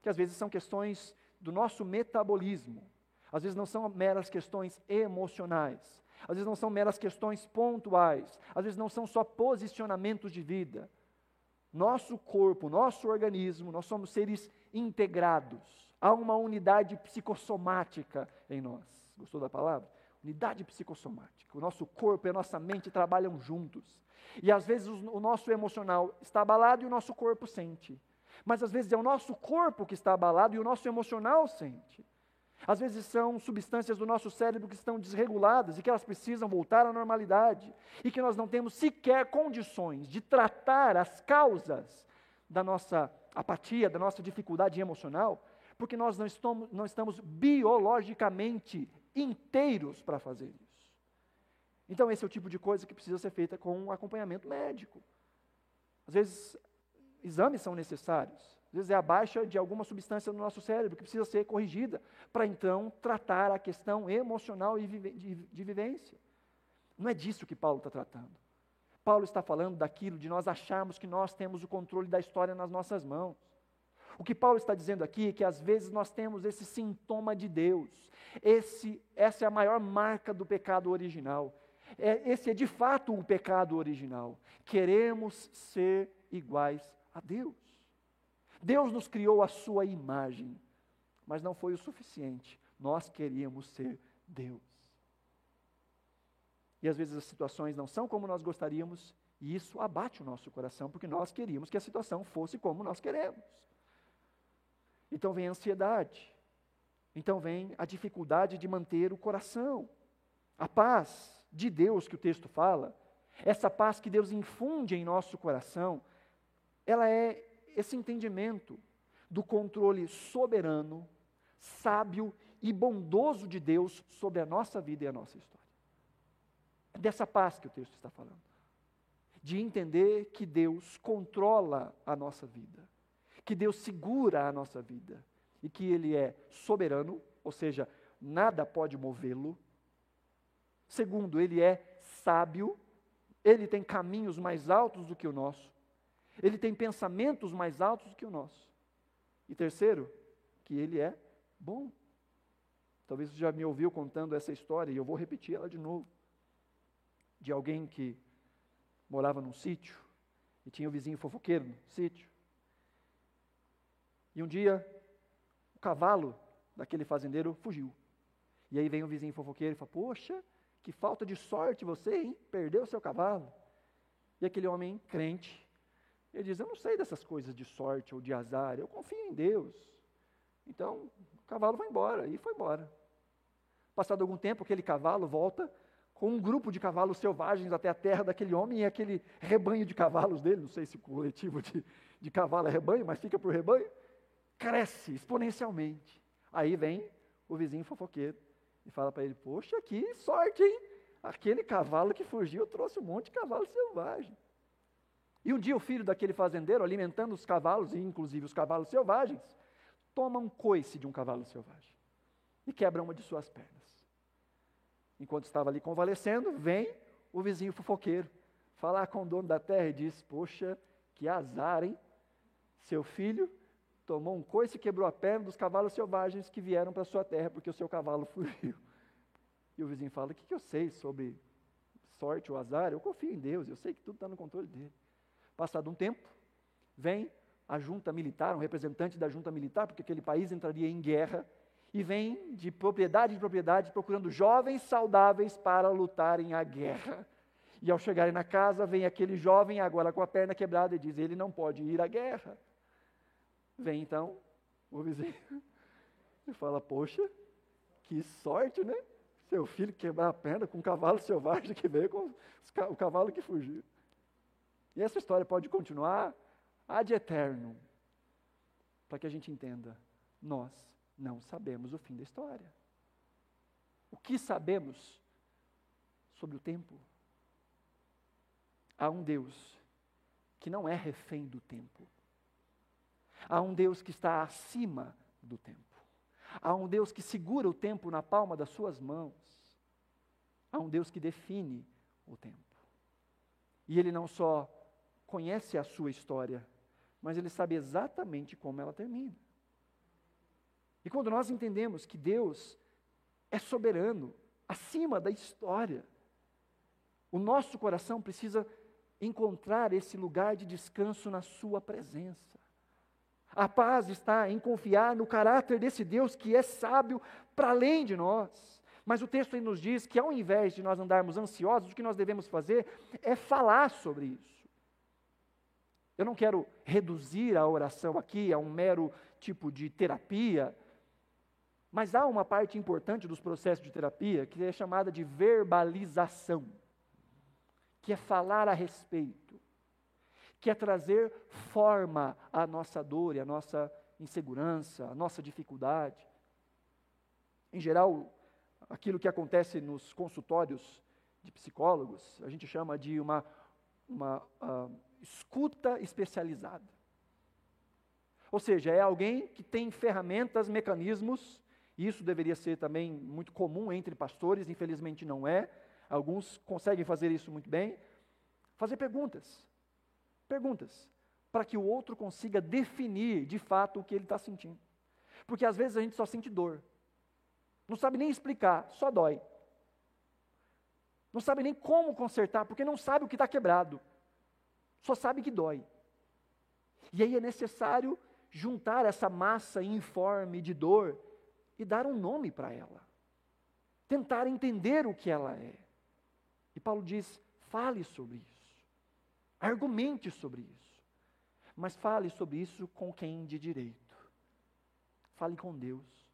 que às vezes são questões do nosso metabolismo, às vezes não são meras questões emocionais, às vezes não são meras questões pontuais, às vezes não são só posicionamentos de vida, nosso corpo, nosso organismo, nós somos seres integrados. Há uma unidade psicossomática em nós. Gostou da palavra? Unidade psicossomática. O nosso corpo e a nossa mente trabalham juntos. E às vezes o nosso emocional está abalado e o nosso corpo sente. Mas às vezes é o nosso corpo que está abalado e o nosso emocional sente. Às vezes são substâncias do nosso cérebro que estão desreguladas e que elas precisam voltar à normalidade. E que nós não temos sequer condições de tratar as causas da nossa apatia, da nossa dificuldade emocional, porque nós não estamos, não estamos biologicamente inteiros para fazer isso. Então, esse é o tipo de coisa que precisa ser feita com um acompanhamento médico. Às vezes, exames são necessários. Às vezes é a baixa de alguma substância no nosso cérebro que precisa ser corrigida para então tratar a questão emocional e de, vivência. Não é disso que Paulo está tratando. Paulo está falando daquilo de nós acharmos que nós temos o controle da história nas nossas mãos. O que Paulo está dizendo aqui é que às vezes nós temos esse sintoma de Deus. Esse, essa é a maior marca do pecado original. É, esse é de fato o pecado original. Queremos ser iguais a Deus. Deus nos criou a sua imagem, mas não foi o suficiente. Nós queríamos ser Deus. E às vezes as situações não são como nós gostaríamos, e isso abate o nosso coração, porque nós queríamos que a situação fosse como nós queremos. Então vem a ansiedade. Então vem a dificuldade de manter o coração. A paz de Deus que o texto fala, essa paz que Deus infunde em nosso coração, ela é esse entendimento do controle soberano, sábio e bondoso de Deus sobre a nossa vida e a nossa história. É dessa paz que o texto está falando. De entender que Deus controla a nossa vida, que Deus segura a nossa vida e que Ele é soberano, ou seja, nada pode movê-lo. Segundo, Ele é sábio, Ele tem caminhos mais altos do que o nosso, Ele tem pensamentos mais altos que o nosso. E terceiro, que Ele é bom. Talvez você já me ouviu contando essa história e eu vou repetir ela de novo. De alguém que morava num sítio e tinha o um vizinho fofoqueiro no sítio. E um dia, o cavalo daquele fazendeiro fugiu. E aí vem o vizinho fofoqueiro e fala: Poxa, que falta de sorte você, hein? Perdeu o seu cavalo. E aquele homem crente, ele diz: Eu não sei dessas coisas de sorte ou de azar, eu confio em Deus. Então, o cavalo vai embora. E foi embora. Passado algum tempo, aquele cavalo volta com um grupo de cavalos selvagens até a terra daquele homem e aquele rebanho de cavalos dele, não sei se o coletivo de, de cavalo é rebanho, mas fica por rebanho, cresce exponencialmente. Aí vem o vizinho fofoqueiro e fala para ele: Poxa, que sorte, hein? Aquele cavalo que fugiu trouxe um monte de cavalo selvagem. E um dia o filho daquele fazendeiro, alimentando os cavalos, e inclusive os cavalos selvagens, toma um coice de um cavalo selvagem e quebra uma de suas pernas. Enquanto estava ali convalescendo, vem o vizinho fofoqueiro falar com o dono da terra e diz: Poxa, que azar, hein? Seu filho tomou um coice e quebrou a perna dos cavalos selvagens que vieram para sua terra porque o seu cavalo (laughs) fugiu. E o vizinho fala: O que, que eu sei sobre sorte ou azar? Eu confio em Deus, eu sei que tudo está no controle dele. Passado um tempo, vem a junta militar, um representante da junta militar, porque aquele país entraria em guerra e vem de propriedade em propriedade procurando jovens saudáveis para lutarem a guerra. E ao chegarem na casa, vem aquele jovem agora com a perna quebrada e diz: ele não pode ir à guerra. Vem então o vizinho e fala: Poxa, que sorte, né? Seu filho quebrar a perna com um cavalo selvagem que veio com o cavalo que fugiu. E essa história pode continuar ad eterno, para que a gente entenda: nós não sabemos o fim da história. O que sabemos sobre o tempo? Há um Deus que não é refém do tempo. Há um Deus que está acima do tempo. Há um Deus que segura o tempo na palma das suas mãos. Há um Deus que define o tempo. E Ele não só conhece a sua história, mas Ele sabe exatamente como ela termina. E quando nós entendemos que Deus é soberano, acima da história, o nosso coração precisa encontrar esse lugar de descanso na Sua presença. A paz está em confiar no caráter desse Deus que é sábio para além de nós. Mas o texto nos diz que ao invés de nós andarmos ansiosos, o que nós devemos fazer é falar sobre isso. Eu não quero reduzir a oração aqui a um mero tipo de terapia, mas há uma parte importante dos processos de terapia que é chamada de verbalização, que é falar a respeito, que é trazer forma à nossa dor e à nossa insegurança, à nossa dificuldade. Em geral, aquilo que acontece nos consultórios de psicólogos, a gente chama de uma, uma uh, escuta especializada. Ou seja, é alguém que tem ferramentas, mecanismos isso deveria ser também muito comum entre pastores, infelizmente não é. Alguns conseguem fazer isso muito bem. Fazer perguntas. Perguntas. Para que o outro consiga definir de fato o que ele está sentindo. Porque às vezes a gente só sente dor. Não sabe nem explicar, só dói. Não sabe nem como consertar, porque não sabe o que está quebrado. Só sabe que dói. E aí é necessário juntar essa massa informe de dor e dar um nome para ela. Tentar entender o que ela é. E Paulo diz: fale sobre isso, argumente sobre isso, mas fale sobre isso com quem de direito. Fale com Deus.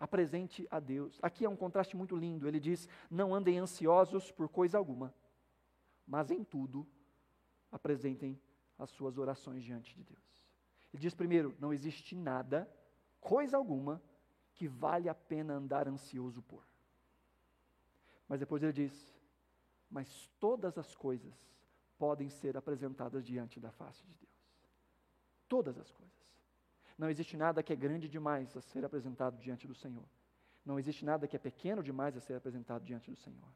Apresente a Deus. Aqui é um contraste muito lindo. Ele diz: Não andem ansiosos por coisa alguma, mas em tudo apresentem as suas orações diante de Deus. Ele diz primeiro: Não existe nada, coisa alguma, que vale a pena andar ansioso por. Mas depois ele diz: Mas todas as coisas podem ser apresentadas diante da face de Deus. Todas as coisas. Não existe nada que é grande demais a ser apresentado diante do Senhor. Não existe nada que é pequeno demais a ser apresentado diante do Senhor.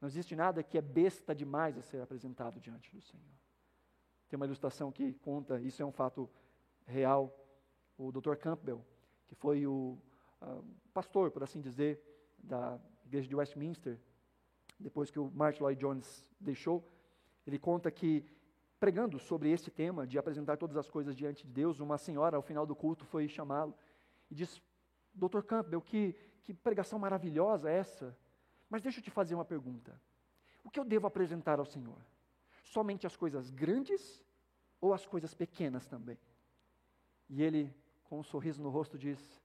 Não existe nada que é besta demais a ser apresentado diante do Senhor. Tem uma ilustração que conta, isso é um fato real. O Dr. Campbell, que foi o uh, pastor, por assim dizer, da igreja de Westminster, depois que o Martin Lloyd Jones deixou, ele conta que pregando sobre esse tema de apresentar todas as coisas diante de Deus, uma senhora ao final do culto foi chamá-lo e disse: Dr. Campbell, que, que pregação maravilhosa essa, mas deixa eu te fazer uma pergunta. O que eu devo apresentar ao Senhor? Somente as coisas grandes ou as coisas pequenas também? E ele, com um sorriso no rosto, diz: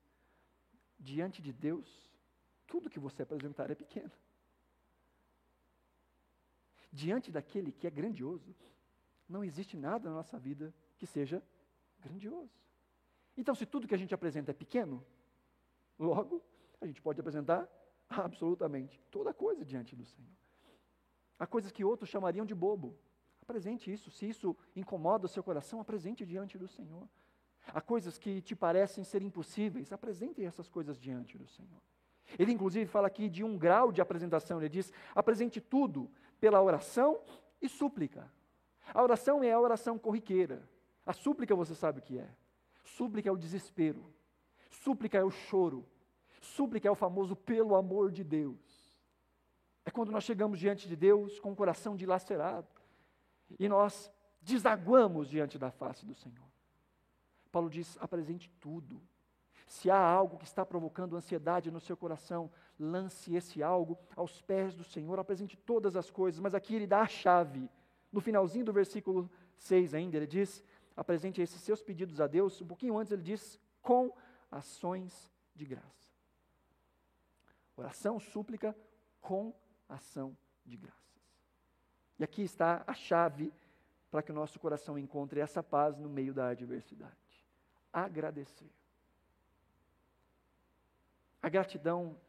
Diante de Deus, tudo que você apresentar é pequeno. Diante daquele que é grandioso, não existe nada na nossa vida que seja grandioso. Então, se tudo que a gente apresenta é pequeno, logo, a gente pode apresentar absolutamente toda coisa diante do Senhor. Há coisas que outros chamariam de bobo. Apresente isso. Se isso incomoda o seu coração, apresente diante do Senhor. Há coisas que te parecem ser impossíveis, apresente essas coisas diante do Senhor. Ele, inclusive, fala aqui de um grau de apresentação. Ele diz: apresente tudo pela oração e súplica. A oração é a oração corriqueira. A súplica você sabe o que é. Súplica é o desespero. Súplica é o choro. Súplica é o famoso pelo amor de Deus. É quando nós chegamos diante de Deus com o coração dilacerado e nós desaguamos diante da face do Senhor. Paulo diz: apresente tudo. Se há algo que está provocando ansiedade no seu coração, lance esse algo aos pés do Senhor, apresente todas as coisas, mas aqui ele dá a chave no finalzinho do versículo 6 ainda, ele diz: apresente esses seus pedidos a Deus. Um pouquinho antes ele diz: com ações de graça. Oração, súplica com ação de graças. E aqui está a chave para que o nosso coração encontre essa paz no meio da adversidade. Agradecer. A gratidão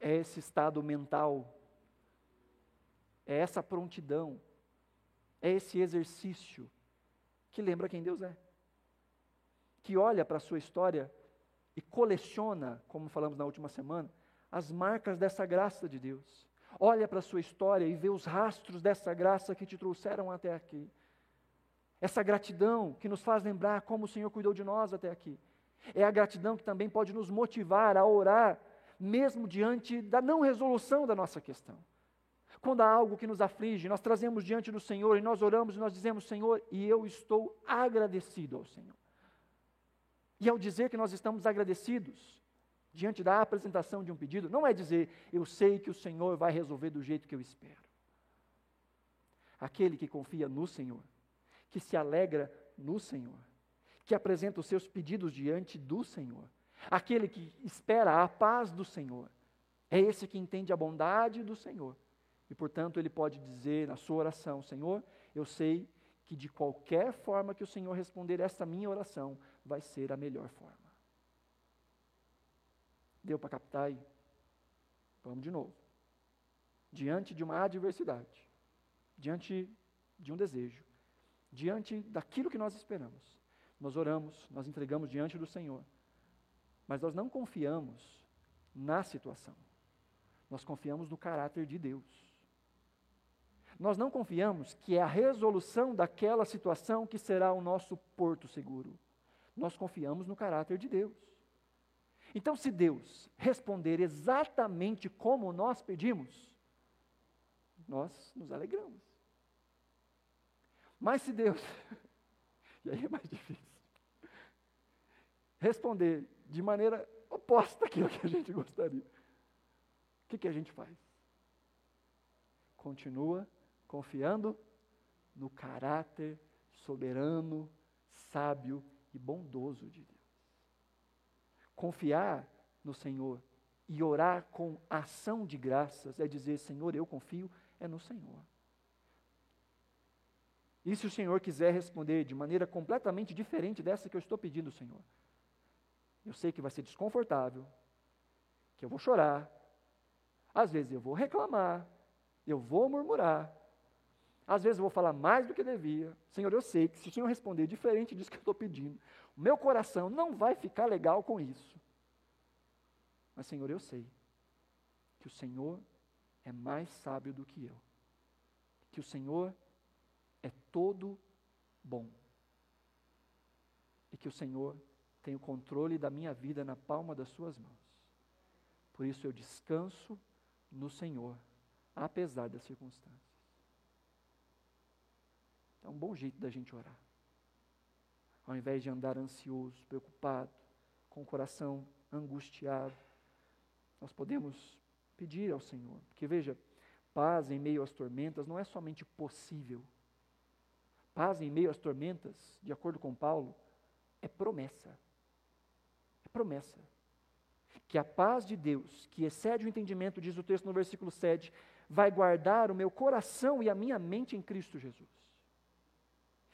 é esse estado mental, é essa prontidão é esse exercício que lembra quem Deus é. Que olha para a sua história e coleciona, como falamos na última semana, as marcas dessa graça de Deus. Olha para a sua história e vê os rastros dessa graça que te trouxeram até aqui. Essa gratidão que nos faz lembrar como o Senhor cuidou de nós até aqui. É a gratidão que também pode nos motivar a orar, mesmo diante da não resolução da nossa questão. Quando há algo que nos aflige, nós trazemos diante do Senhor e nós oramos e nós dizemos: Senhor, e eu estou agradecido ao Senhor. E ao dizer que nós estamos agradecidos, diante da apresentação de um pedido, não é dizer, eu sei que o Senhor vai resolver do jeito que eu espero. Aquele que confia no Senhor, que se alegra no Senhor, que apresenta os seus pedidos diante do Senhor, aquele que espera a paz do Senhor, é esse que entende a bondade do Senhor e, portanto, ele pode dizer na sua oração: Senhor, eu sei que de qualquer forma que o Senhor responder esta minha oração, vai ser a melhor forma. Deu para captar aí? Vamos de novo. Diante de uma adversidade, diante de um desejo, diante daquilo que nós esperamos, nós oramos, nós entregamos diante do Senhor, mas nós não confiamos na situação, nós confiamos no caráter de Deus. Nós não confiamos que é a resolução daquela situação que será o nosso porto seguro. Nós confiamos no caráter de Deus. Então, se Deus responder exatamente como nós pedimos, nós nos alegramos. Mas se Deus, (laughs) e aí é mais difícil, responder de maneira oposta àquilo que a gente gostaria, o que, que a gente faz? continua confiando no caráter soberano, sábio e bondoso de Deus. Confiar no Senhor e orar com ação de graças é dizer: Senhor, eu confio é no Senhor. E se o Senhor quiser responder de maneira completamente diferente dessa que eu estou pedindo, Senhor, eu sei que vai ser desconfortável, que eu vou chorar, às vezes eu vou reclamar, eu vou murmurar, às vezes eu vou falar mais do que devia. Senhor, eu sei que se o Senhor responder diferente disso que eu estou pedindo, o meu coração não vai ficar legal com isso. Mas, Senhor, eu sei que o Senhor é mais sábio do que eu. Que o Senhor é todo bom. E que o Senhor tem o controle da minha vida na palma das Suas mãos. Por isso eu descanso no Senhor, apesar das circunstâncias. É um bom jeito da gente orar. Ao invés de andar ansioso, preocupado, com o coração angustiado, nós podemos pedir ao Senhor. Porque veja, paz em meio às tormentas não é somente possível. Paz em meio às tormentas, de acordo com Paulo, é promessa. É promessa. Que a paz de Deus, que excede o entendimento, diz o texto no versículo 7, vai guardar o meu coração e a minha mente em Cristo Jesus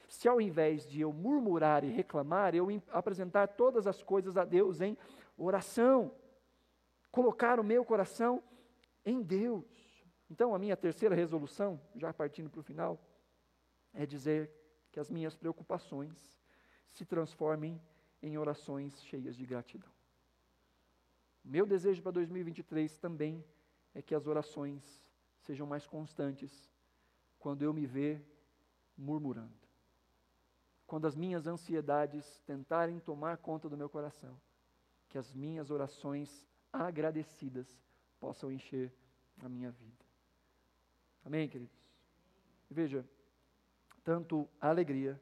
se ao invés de eu murmurar e reclamar, eu apresentar todas as coisas a Deus em oração, colocar o meu coração em Deus. Então, a minha terceira resolução, já partindo para o final, é dizer que as minhas preocupações se transformem em orações cheias de gratidão. Meu desejo para 2023 também é que as orações sejam mais constantes quando eu me ver murmurando quando as minhas ansiedades tentarem tomar conta do meu coração, que as minhas orações agradecidas possam encher a minha vida. Amém, queridos? Veja, tanto a alegria,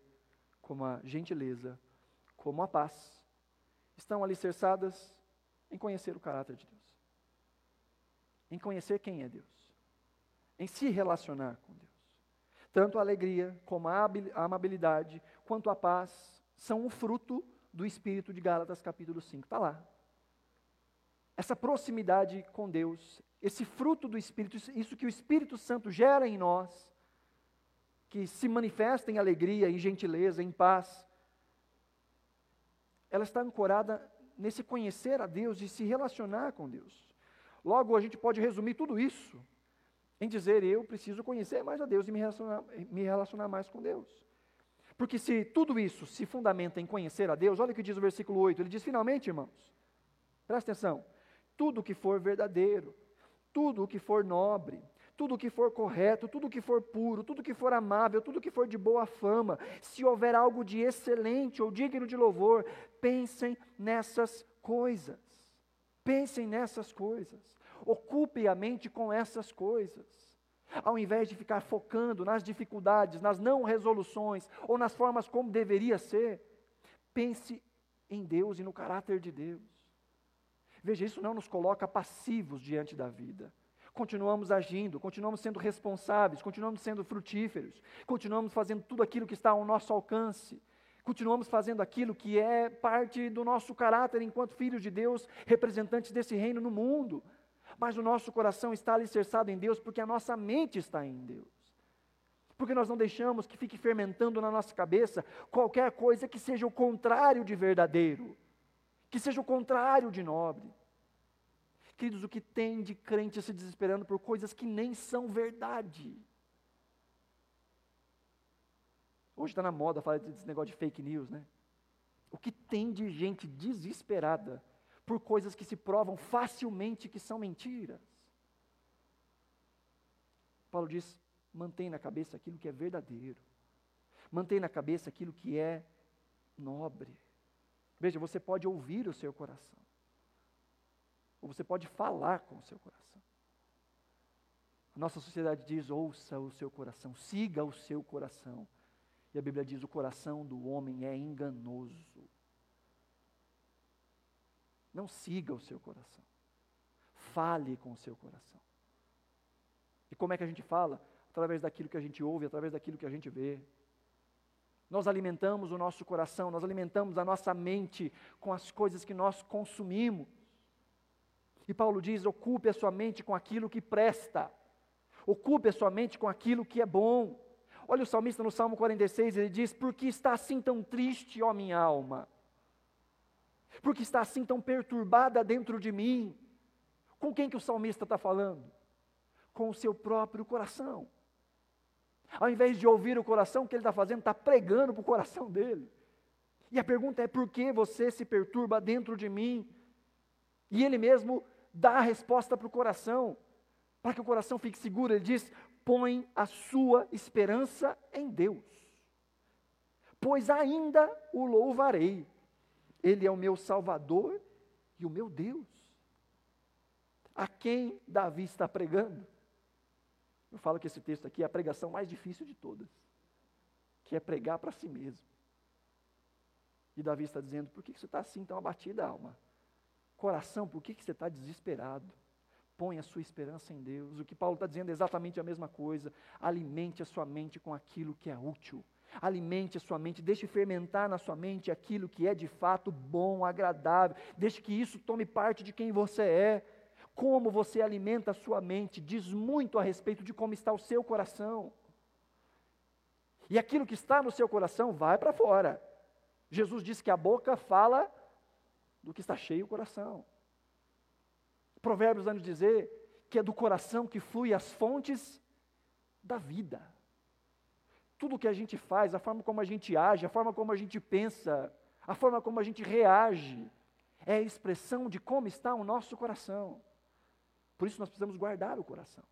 como a gentileza, como a paz, estão alicerçadas em conhecer o caráter de Deus, em conhecer quem é Deus, em se relacionar com Deus. Tanto a alegria, como a amabilidade, quanto a paz, são o fruto do Espírito de Gálatas, capítulo 5. Está lá. Essa proximidade com Deus, esse fruto do Espírito, isso que o Espírito Santo gera em nós, que se manifesta em alegria, em gentileza, em paz, ela está ancorada nesse conhecer a Deus e se relacionar com Deus. Logo, a gente pode resumir tudo isso em dizer eu preciso conhecer mais a Deus e me relacionar, me relacionar mais com Deus. Porque se tudo isso se fundamenta em conhecer a Deus, olha o que diz o versículo 8, ele diz finalmente, irmãos, presta atenção, tudo o que for verdadeiro, tudo o que for nobre, tudo o que for correto, tudo o que for puro, tudo o que for amável, tudo o que for de boa fama, se houver algo de excelente ou digno de louvor, pensem nessas coisas. Pensem nessas coisas. Ocupe a mente com essas coisas. Ao invés de ficar focando nas dificuldades, nas não resoluções ou nas formas como deveria ser, pense em Deus e no caráter de Deus. Veja, isso não nos coloca passivos diante da vida. Continuamos agindo, continuamos sendo responsáveis, continuamos sendo frutíferos, continuamos fazendo tudo aquilo que está ao nosso alcance, continuamos fazendo aquilo que é parte do nosso caráter enquanto filhos de Deus, representantes desse reino no mundo mas o nosso coração está alicerçado em Deus porque a nossa mente está em Deus. Porque nós não deixamos que fique fermentando na nossa cabeça qualquer coisa que seja o contrário de verdadeiro, que seja o contrário de nobre. Queridos, o que tem de crente se desesperando por coisas que nem são verdade. Hoje está na moda falar desse negócio de fake news, né? O que tem de gente desesperada por coisas que se provam facilmente que são mentiras. Paulo diz: mantém na cabeça aquilo que é verdadeiro, mantém na cabeça aquilo que é nobre. Veja, você pode ouvir o seu coração, ou você pode falar com o seu coração. A nossa sociedade diz: ouça o seu coração, siga o seu coração. E a Bíblia diz: o coração do homem é enganoso. Não siga o seu coração. Fale com o seu coração. E como é que a gente fala? Através daquilo que a gente ouve, através daquilo que a gente vê. Nós alimentamos o nosso coração, nós alimentamos a nossa mente com as coisas que nós consumimos. E Paulo diz: ocupe a sua mente com aquilo que presta, ocupe a sua mente com aquilo que é bom. Olha o salmista no Salmo 46, ele diz: Por que está assim tão triste, ó minha alma? Por que está assim tão perturbada dentro de mim? Com quem que o salmista está falando? Com o seu próprio coração. Ao invés de ouvir o coração, o que ele está fazendo? Está pregando para o coração dele. E a pergunta é: por que você se perturba dentro de mim? E ele mesmo dá a resposta para o coração, para que o coração fique seguro. Ele diz: põe a sua esperança em Deus, pois ainda o louvarei. Ele é o meu Salvador e o meu Deus. A quem Davi está pregando? Eu falo que esse texto aqui é a pregação mais difícil de todas, que é pregar para si mesmo. E Davi está dizendo: por que você está assim tão abatida, alma? Coração, por que você está desesperado? Põe a sua esperança em Deus. O que Paulo está dizendo é exatamente a mesma coisa. Alimente a sua mente com aquilo que é útil. Alimente a sua mente, deixe fermentar na sua mente aquilo que é de fato bom, agradável. Deixe que isso tome parte de quem você é. Como você alimenta a sua mente diz muito a respeito de como está o seu coração. E aquilo que está no seu coração vai para fora. Jesus disse que a boca fala do que está cheio o coração. Provérbios vai nos dizer que é do coração que flui as fontes da vida. Tudo que a gente faz, a forma como a gente age, a forma como a gente pensa, a forma como a gente reage, é a expressão de como está o nosso coração. Por isso nós precisamos guardar o coração.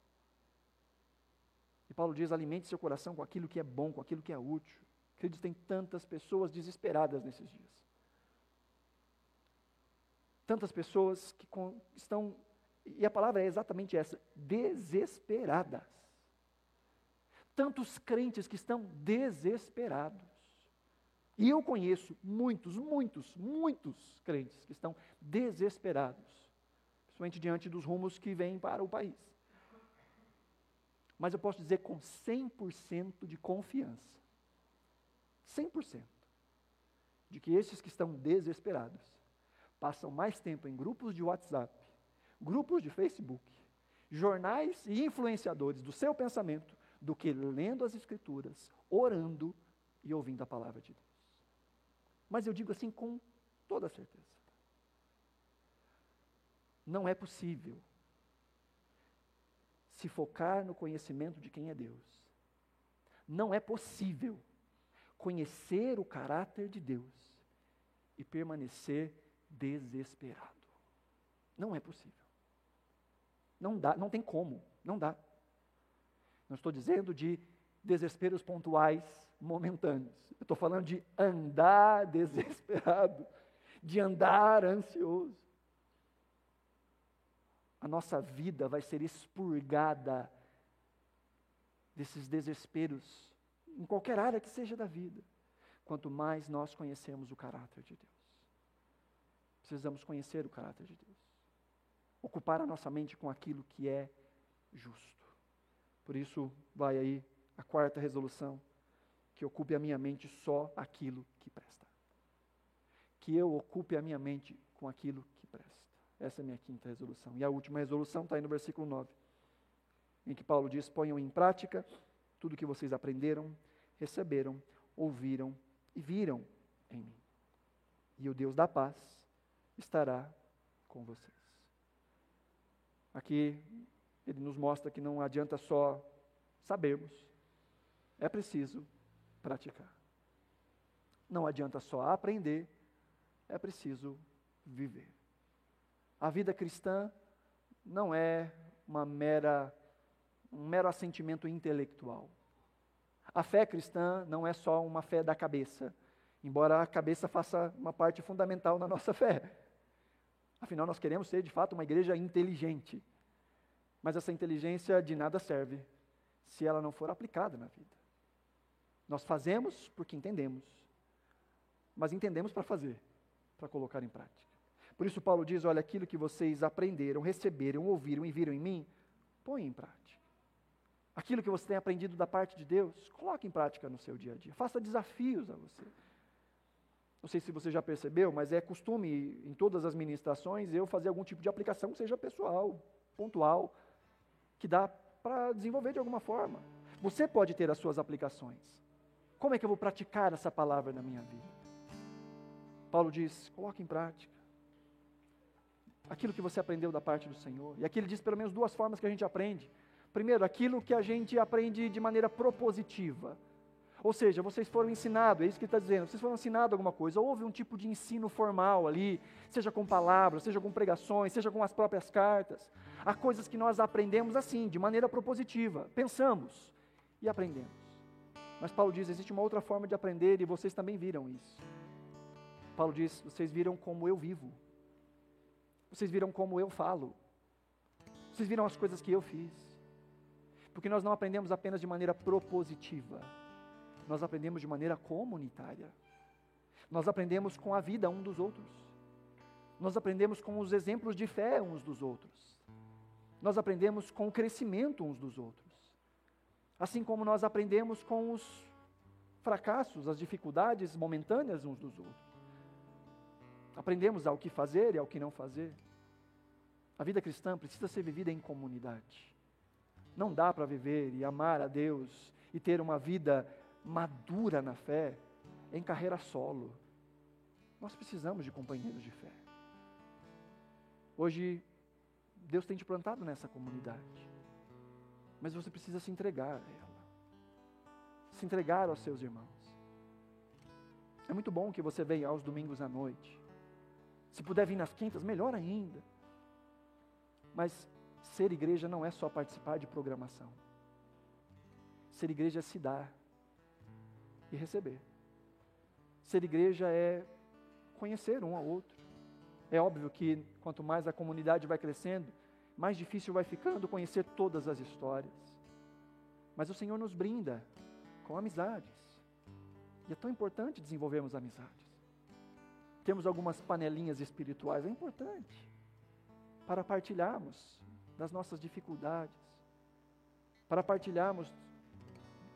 E Paulo diz: alimente seu coração com aquilo que é bom, com aquilo que é útil. Queridos, tem tantas pessoas desesperadas nesses dias. Tantas pessoas que estão, e a palavra é exatamente essa, desesperadas. Tantos crentes que estão desesperados. E eu conheço muitos, muitos, muitos crentes que estão desesperados, principalmente diante dos rumos que vêm para o país. Mas eu posso dizer com 100% de confiança, 100%, de que esses que estão desesperados passam mais tempo em grupos de WhatsApp, grupos de Facebook, jornais e influenciadores do seu pensamento do que lendo as Escrituras, orando e ouvindo a palavra de Deus. Mas eu digo assim com toda certeza. Não é possível se focar no conhecimento de quem é Deus. Não é possível conhecer o caráter de Deus e permanecer desesperado. Não é possível. Não dá, não tem como, não dá. Não estou dizendo de desesperos pontuais, momentâneos. Eu estou falando de andar (laughs) desesperado, de andar ansioso. A nossa vida vai ser expurgada desses desesperos, em qualquer área que seja da vida, quanto mais nós conhecemos o caráter de Deus. Precisamos conhecer o caráter de Deus. Ocupar a nossa mente com aquilo que é justo. Por isso, vai aí a quarta resolução: que ocupe a minha mente só aquilo que presta. Que eu ocupe a minha mente com aquilo que presta. Essa é a minha quinta resolução. E a última resolução está aí no versículo 9, em que Paulo diz: ponham em prática tudo o que vocês aprenderam, receberam, ouviram e viram em mim. E o Deus da paz estará com vocês. Aqui ele nos mostra que não adianta só sabermos, é preciso praticar. Não adianta só aprender, é preciso viver. A vida cristã não é uma mera um mero assentimento intelectual. A fé cristã não é só uma fé da cabeça, embora a cabeça faça uma parte fundamental na nossa fé. Afinal, nós queremos ser de fato uma igreja inteligente. Mas essa inteligência de nada serve se ela não for aplicada na vida. Nós fazemos porque entendemos, mas entendemos para fazer, para colocar em prática. Por isso, Paulo diz: olha, aquilo que vocês aprenderam, receberam, ouviram e viram em mim, põe em prática. aquilo que você tem aprendido da parte de Deus, coloque em prática no seu dia a dia. Faça desafios a você. Não sei se você já percebeu, mas é costume em todas as ministrações eu fazer algum tipo de aplicação que seja pessoal, pontual, que dá para desenvolver de alguma forma. Você pode ter as suas aplicações. Como é que eu vou praticar essa palavra na minha vida? Paulo diz: coloque em prática aquilo que você aprendeu da parte do Senhor. E aqui ele diz pelo menos duas formas que a gente aprende. Primeiro, aquilo que a gente aprende de maneira propositiva. Ou seja, vocês foram ensinados, é isso que ele está dizendo, vocês foram ensinados alguma coisa, houve um tipo de ensino formal ali, seja com palavras, seja com pregações, seja com as próprias cartas. Há coisas que nós aprendemos assim, de maneira propositiva, pensamos e aprendemos. Mas Paulo diz: existe uma outra forma de aprender e vocês também viram isso. Paulo diz: vocês viram como eu vivo, vocês viram como eu falo, vocês viram as coisas que eu fiz. Porque nós não aprendemos apenas de maneira propositiva, nós aprendemos de maneira comunitária. Nós aprendemos com a vida um dos outros. Nós aprendemos com os exemplos de fé uns dos outros. Nós aprendemos com o crescimento uns dos outros. Assim como nós aprendemos com os fracassos, as dificuldades momentâneas uns dos outros. Aprendemos ao que fazer e ao que não fazer. A vida cristã precisa ser vivida em comunidade. Não dá para viver e amar a Deus e ter uma vida madura na fé em carreira solo. Nós precisamos de companheiros de fé. Hoje, Deus tem te plantado nessa comunidade, mas você precisa se entregar a ela, se entregar aos seus irmãos. É muito bom que você venha aos domingos à noite. Se puder vir nas quintas, melhor ainda. Mas ser igreja não é só participar de programação. Ser igreja é se dar e receber. Ser igreja é conhecer um ao outro. É óbvio que quanto mais a comunidade vai crescendo, mais difícil vai ficando conhecer todas as histórias. Mas o Senhor nos brinda com amizades. E é tão importante desenvolvermos amizades. Temos algumas panelinhas espirituais, é importante para partilharmos das nossas dificuldades, para partilharmos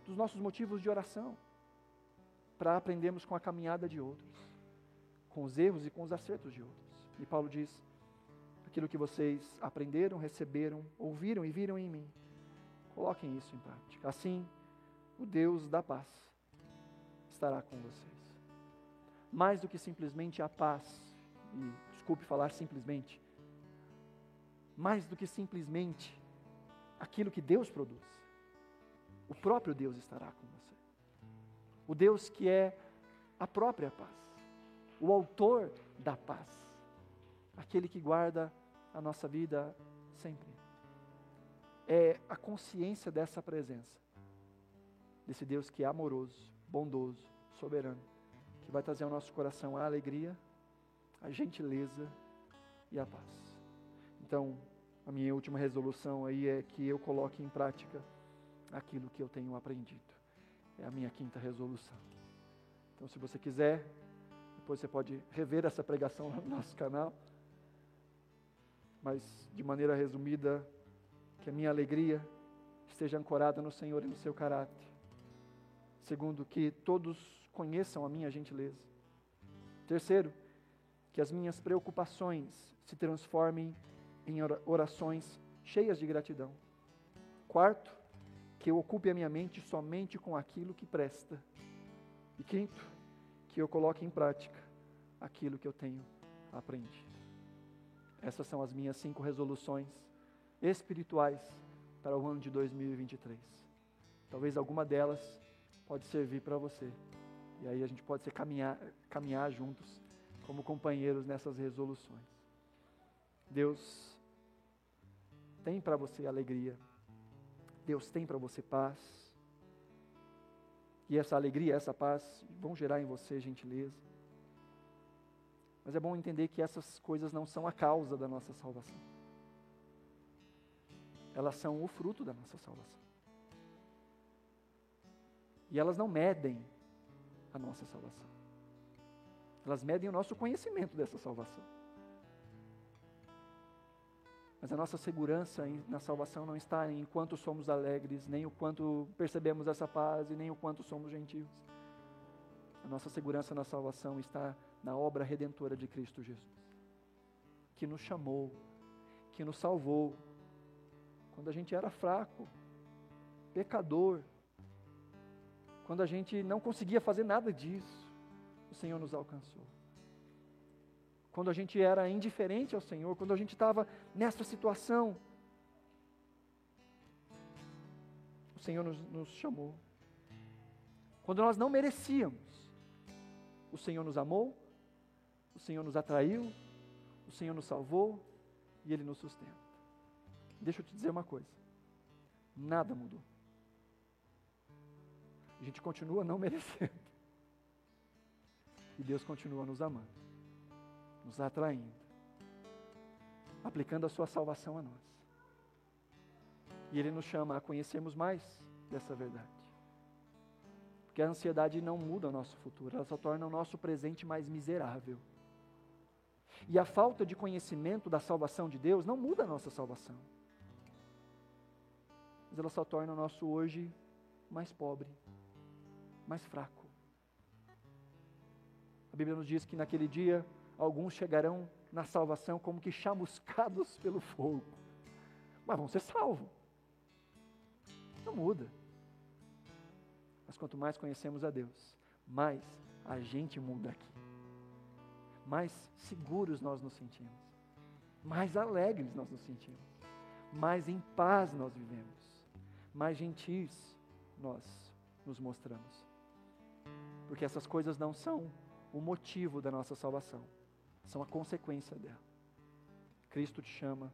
dos nossos motivos de oração para aprendermos com a caminhada de outros, com os erros e com os acertos de outros. E Paulo diz: aquilo que vocês aprenderam, receberam, ouviram e viram em mim, coloquem isso em prática. Assim, o Deus da paz estará com vocês. Mais do que simplesmente a paz, e desculpe falar simplesmente, mais do que simplesmente aquilo que Deus produz, o próprio Deus estará com você o Deus que é a própria paz, o autor da paz, aquele que guarda a nossa vida sempre. É a consciência dessa presença, desse Deus que é amoroso, bondoso, soberano, que vai trazer ao nosso coração a alegria, a gentileza e a paz. Então, a minha última resolução aí é que eu coloque em prática aquilo que eu tenho aprendido. É a minha quinta resolução. Então, se você quiser, depois você pode rever essa pregação no nosso canal. Mas, de maneira resumida, que a minha alegria esteja ancorada no Senhor e no seu caráter. Segundo, que todos conheçam a minha gentileza. Terceiro, que as minhas preocupações se transformem em orações cheias de gratidão. Quarto, que eu ocupe a minha mente somente com aquilo que presta. E quinto, que eu coloque em prática aquilo que eu tenho aprendido. Essas são as minhas cinco resoluções espirituais para o ano de 2023. Talvez alguma delas pode servir para você. E aí a gente pode ser caminhar, caminhar juntos como companheiros nessas resoluções. Deus tem para você alegria Deus tem para você paz. E essa alegria, essa paz vão gerar em você gentileza. Mas é bom entender que essas coisas não são a causa da nossa salvação. Elas são o fruto da nossa salvação. E elas não medem a nossa salvação. Elas medem o nosso conhecimento dessa salvação. Mas a nossa segurança na salvação não está em quanto somos alegres, nem o quanto percebemos essa paz e nem o quanto somos gentios. A nossa segurança na salvação está na obra redentora de Cristo Jesus, que nos chamou, que nos salvou, quando a gente era fraco, pecador, quando a gente não conseguia fazer nada disso, o Senhor nos alcançou. Quando a gente era indiferente ao Senhor, quando a gente estava nessa situação, o Senhor nos, nos chamou. Quando nós não merecíamos, o Senhor nos amou, o Senhor nos atraiu, o Senhor nos salvou e Ele nos sustenta. Deixa eu te dizer uma coisa: nada mudou. A gente continua não (laughs) merecendo. E Deus continua nos amando, nos atraindo, aplicando a sua salvação a nós. E Ele nos chama a conhecermos mais dessa verdade. Porque a ansiedade não muda o nosso futuro, ela só torna o nosso presente mais miserável. E a falta de conhecimento da salvação de Deus não muda a nossa salvação. Mas ela só torna o nosso hoje mais pobre, mais fraco. A Bíblia nos diz que naquele dia alguns chegarão na salvação como que chamuscados (laughs) pelo fogo. Mas vão ser salvos. Não muda. Mas quanto mais conhecemos a Deus, mais a gente muda aqui. Mais seguros nós nos sentimos. Mais alegres nós nos sentimos. Mais em paz nós vivemos. Mais gentis nós nos mostramos. Porque essas coisas não são o motivo da nossa salvação, são a consequência dela. Cristo te chama,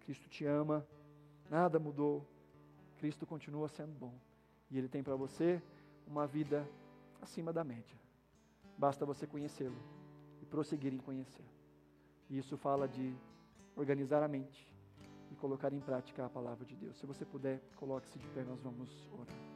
Cristo te ama, nada mudou, Cristo continua sendo bom. E Ele tem para você uma vida acima da média. Basta você conhecê-lo e prosseguir em conhecer. E isso fala de organizar a mente e colocar em prática a palavra de Deus. Se você puder, coloque-se de pé, nós vamos orar.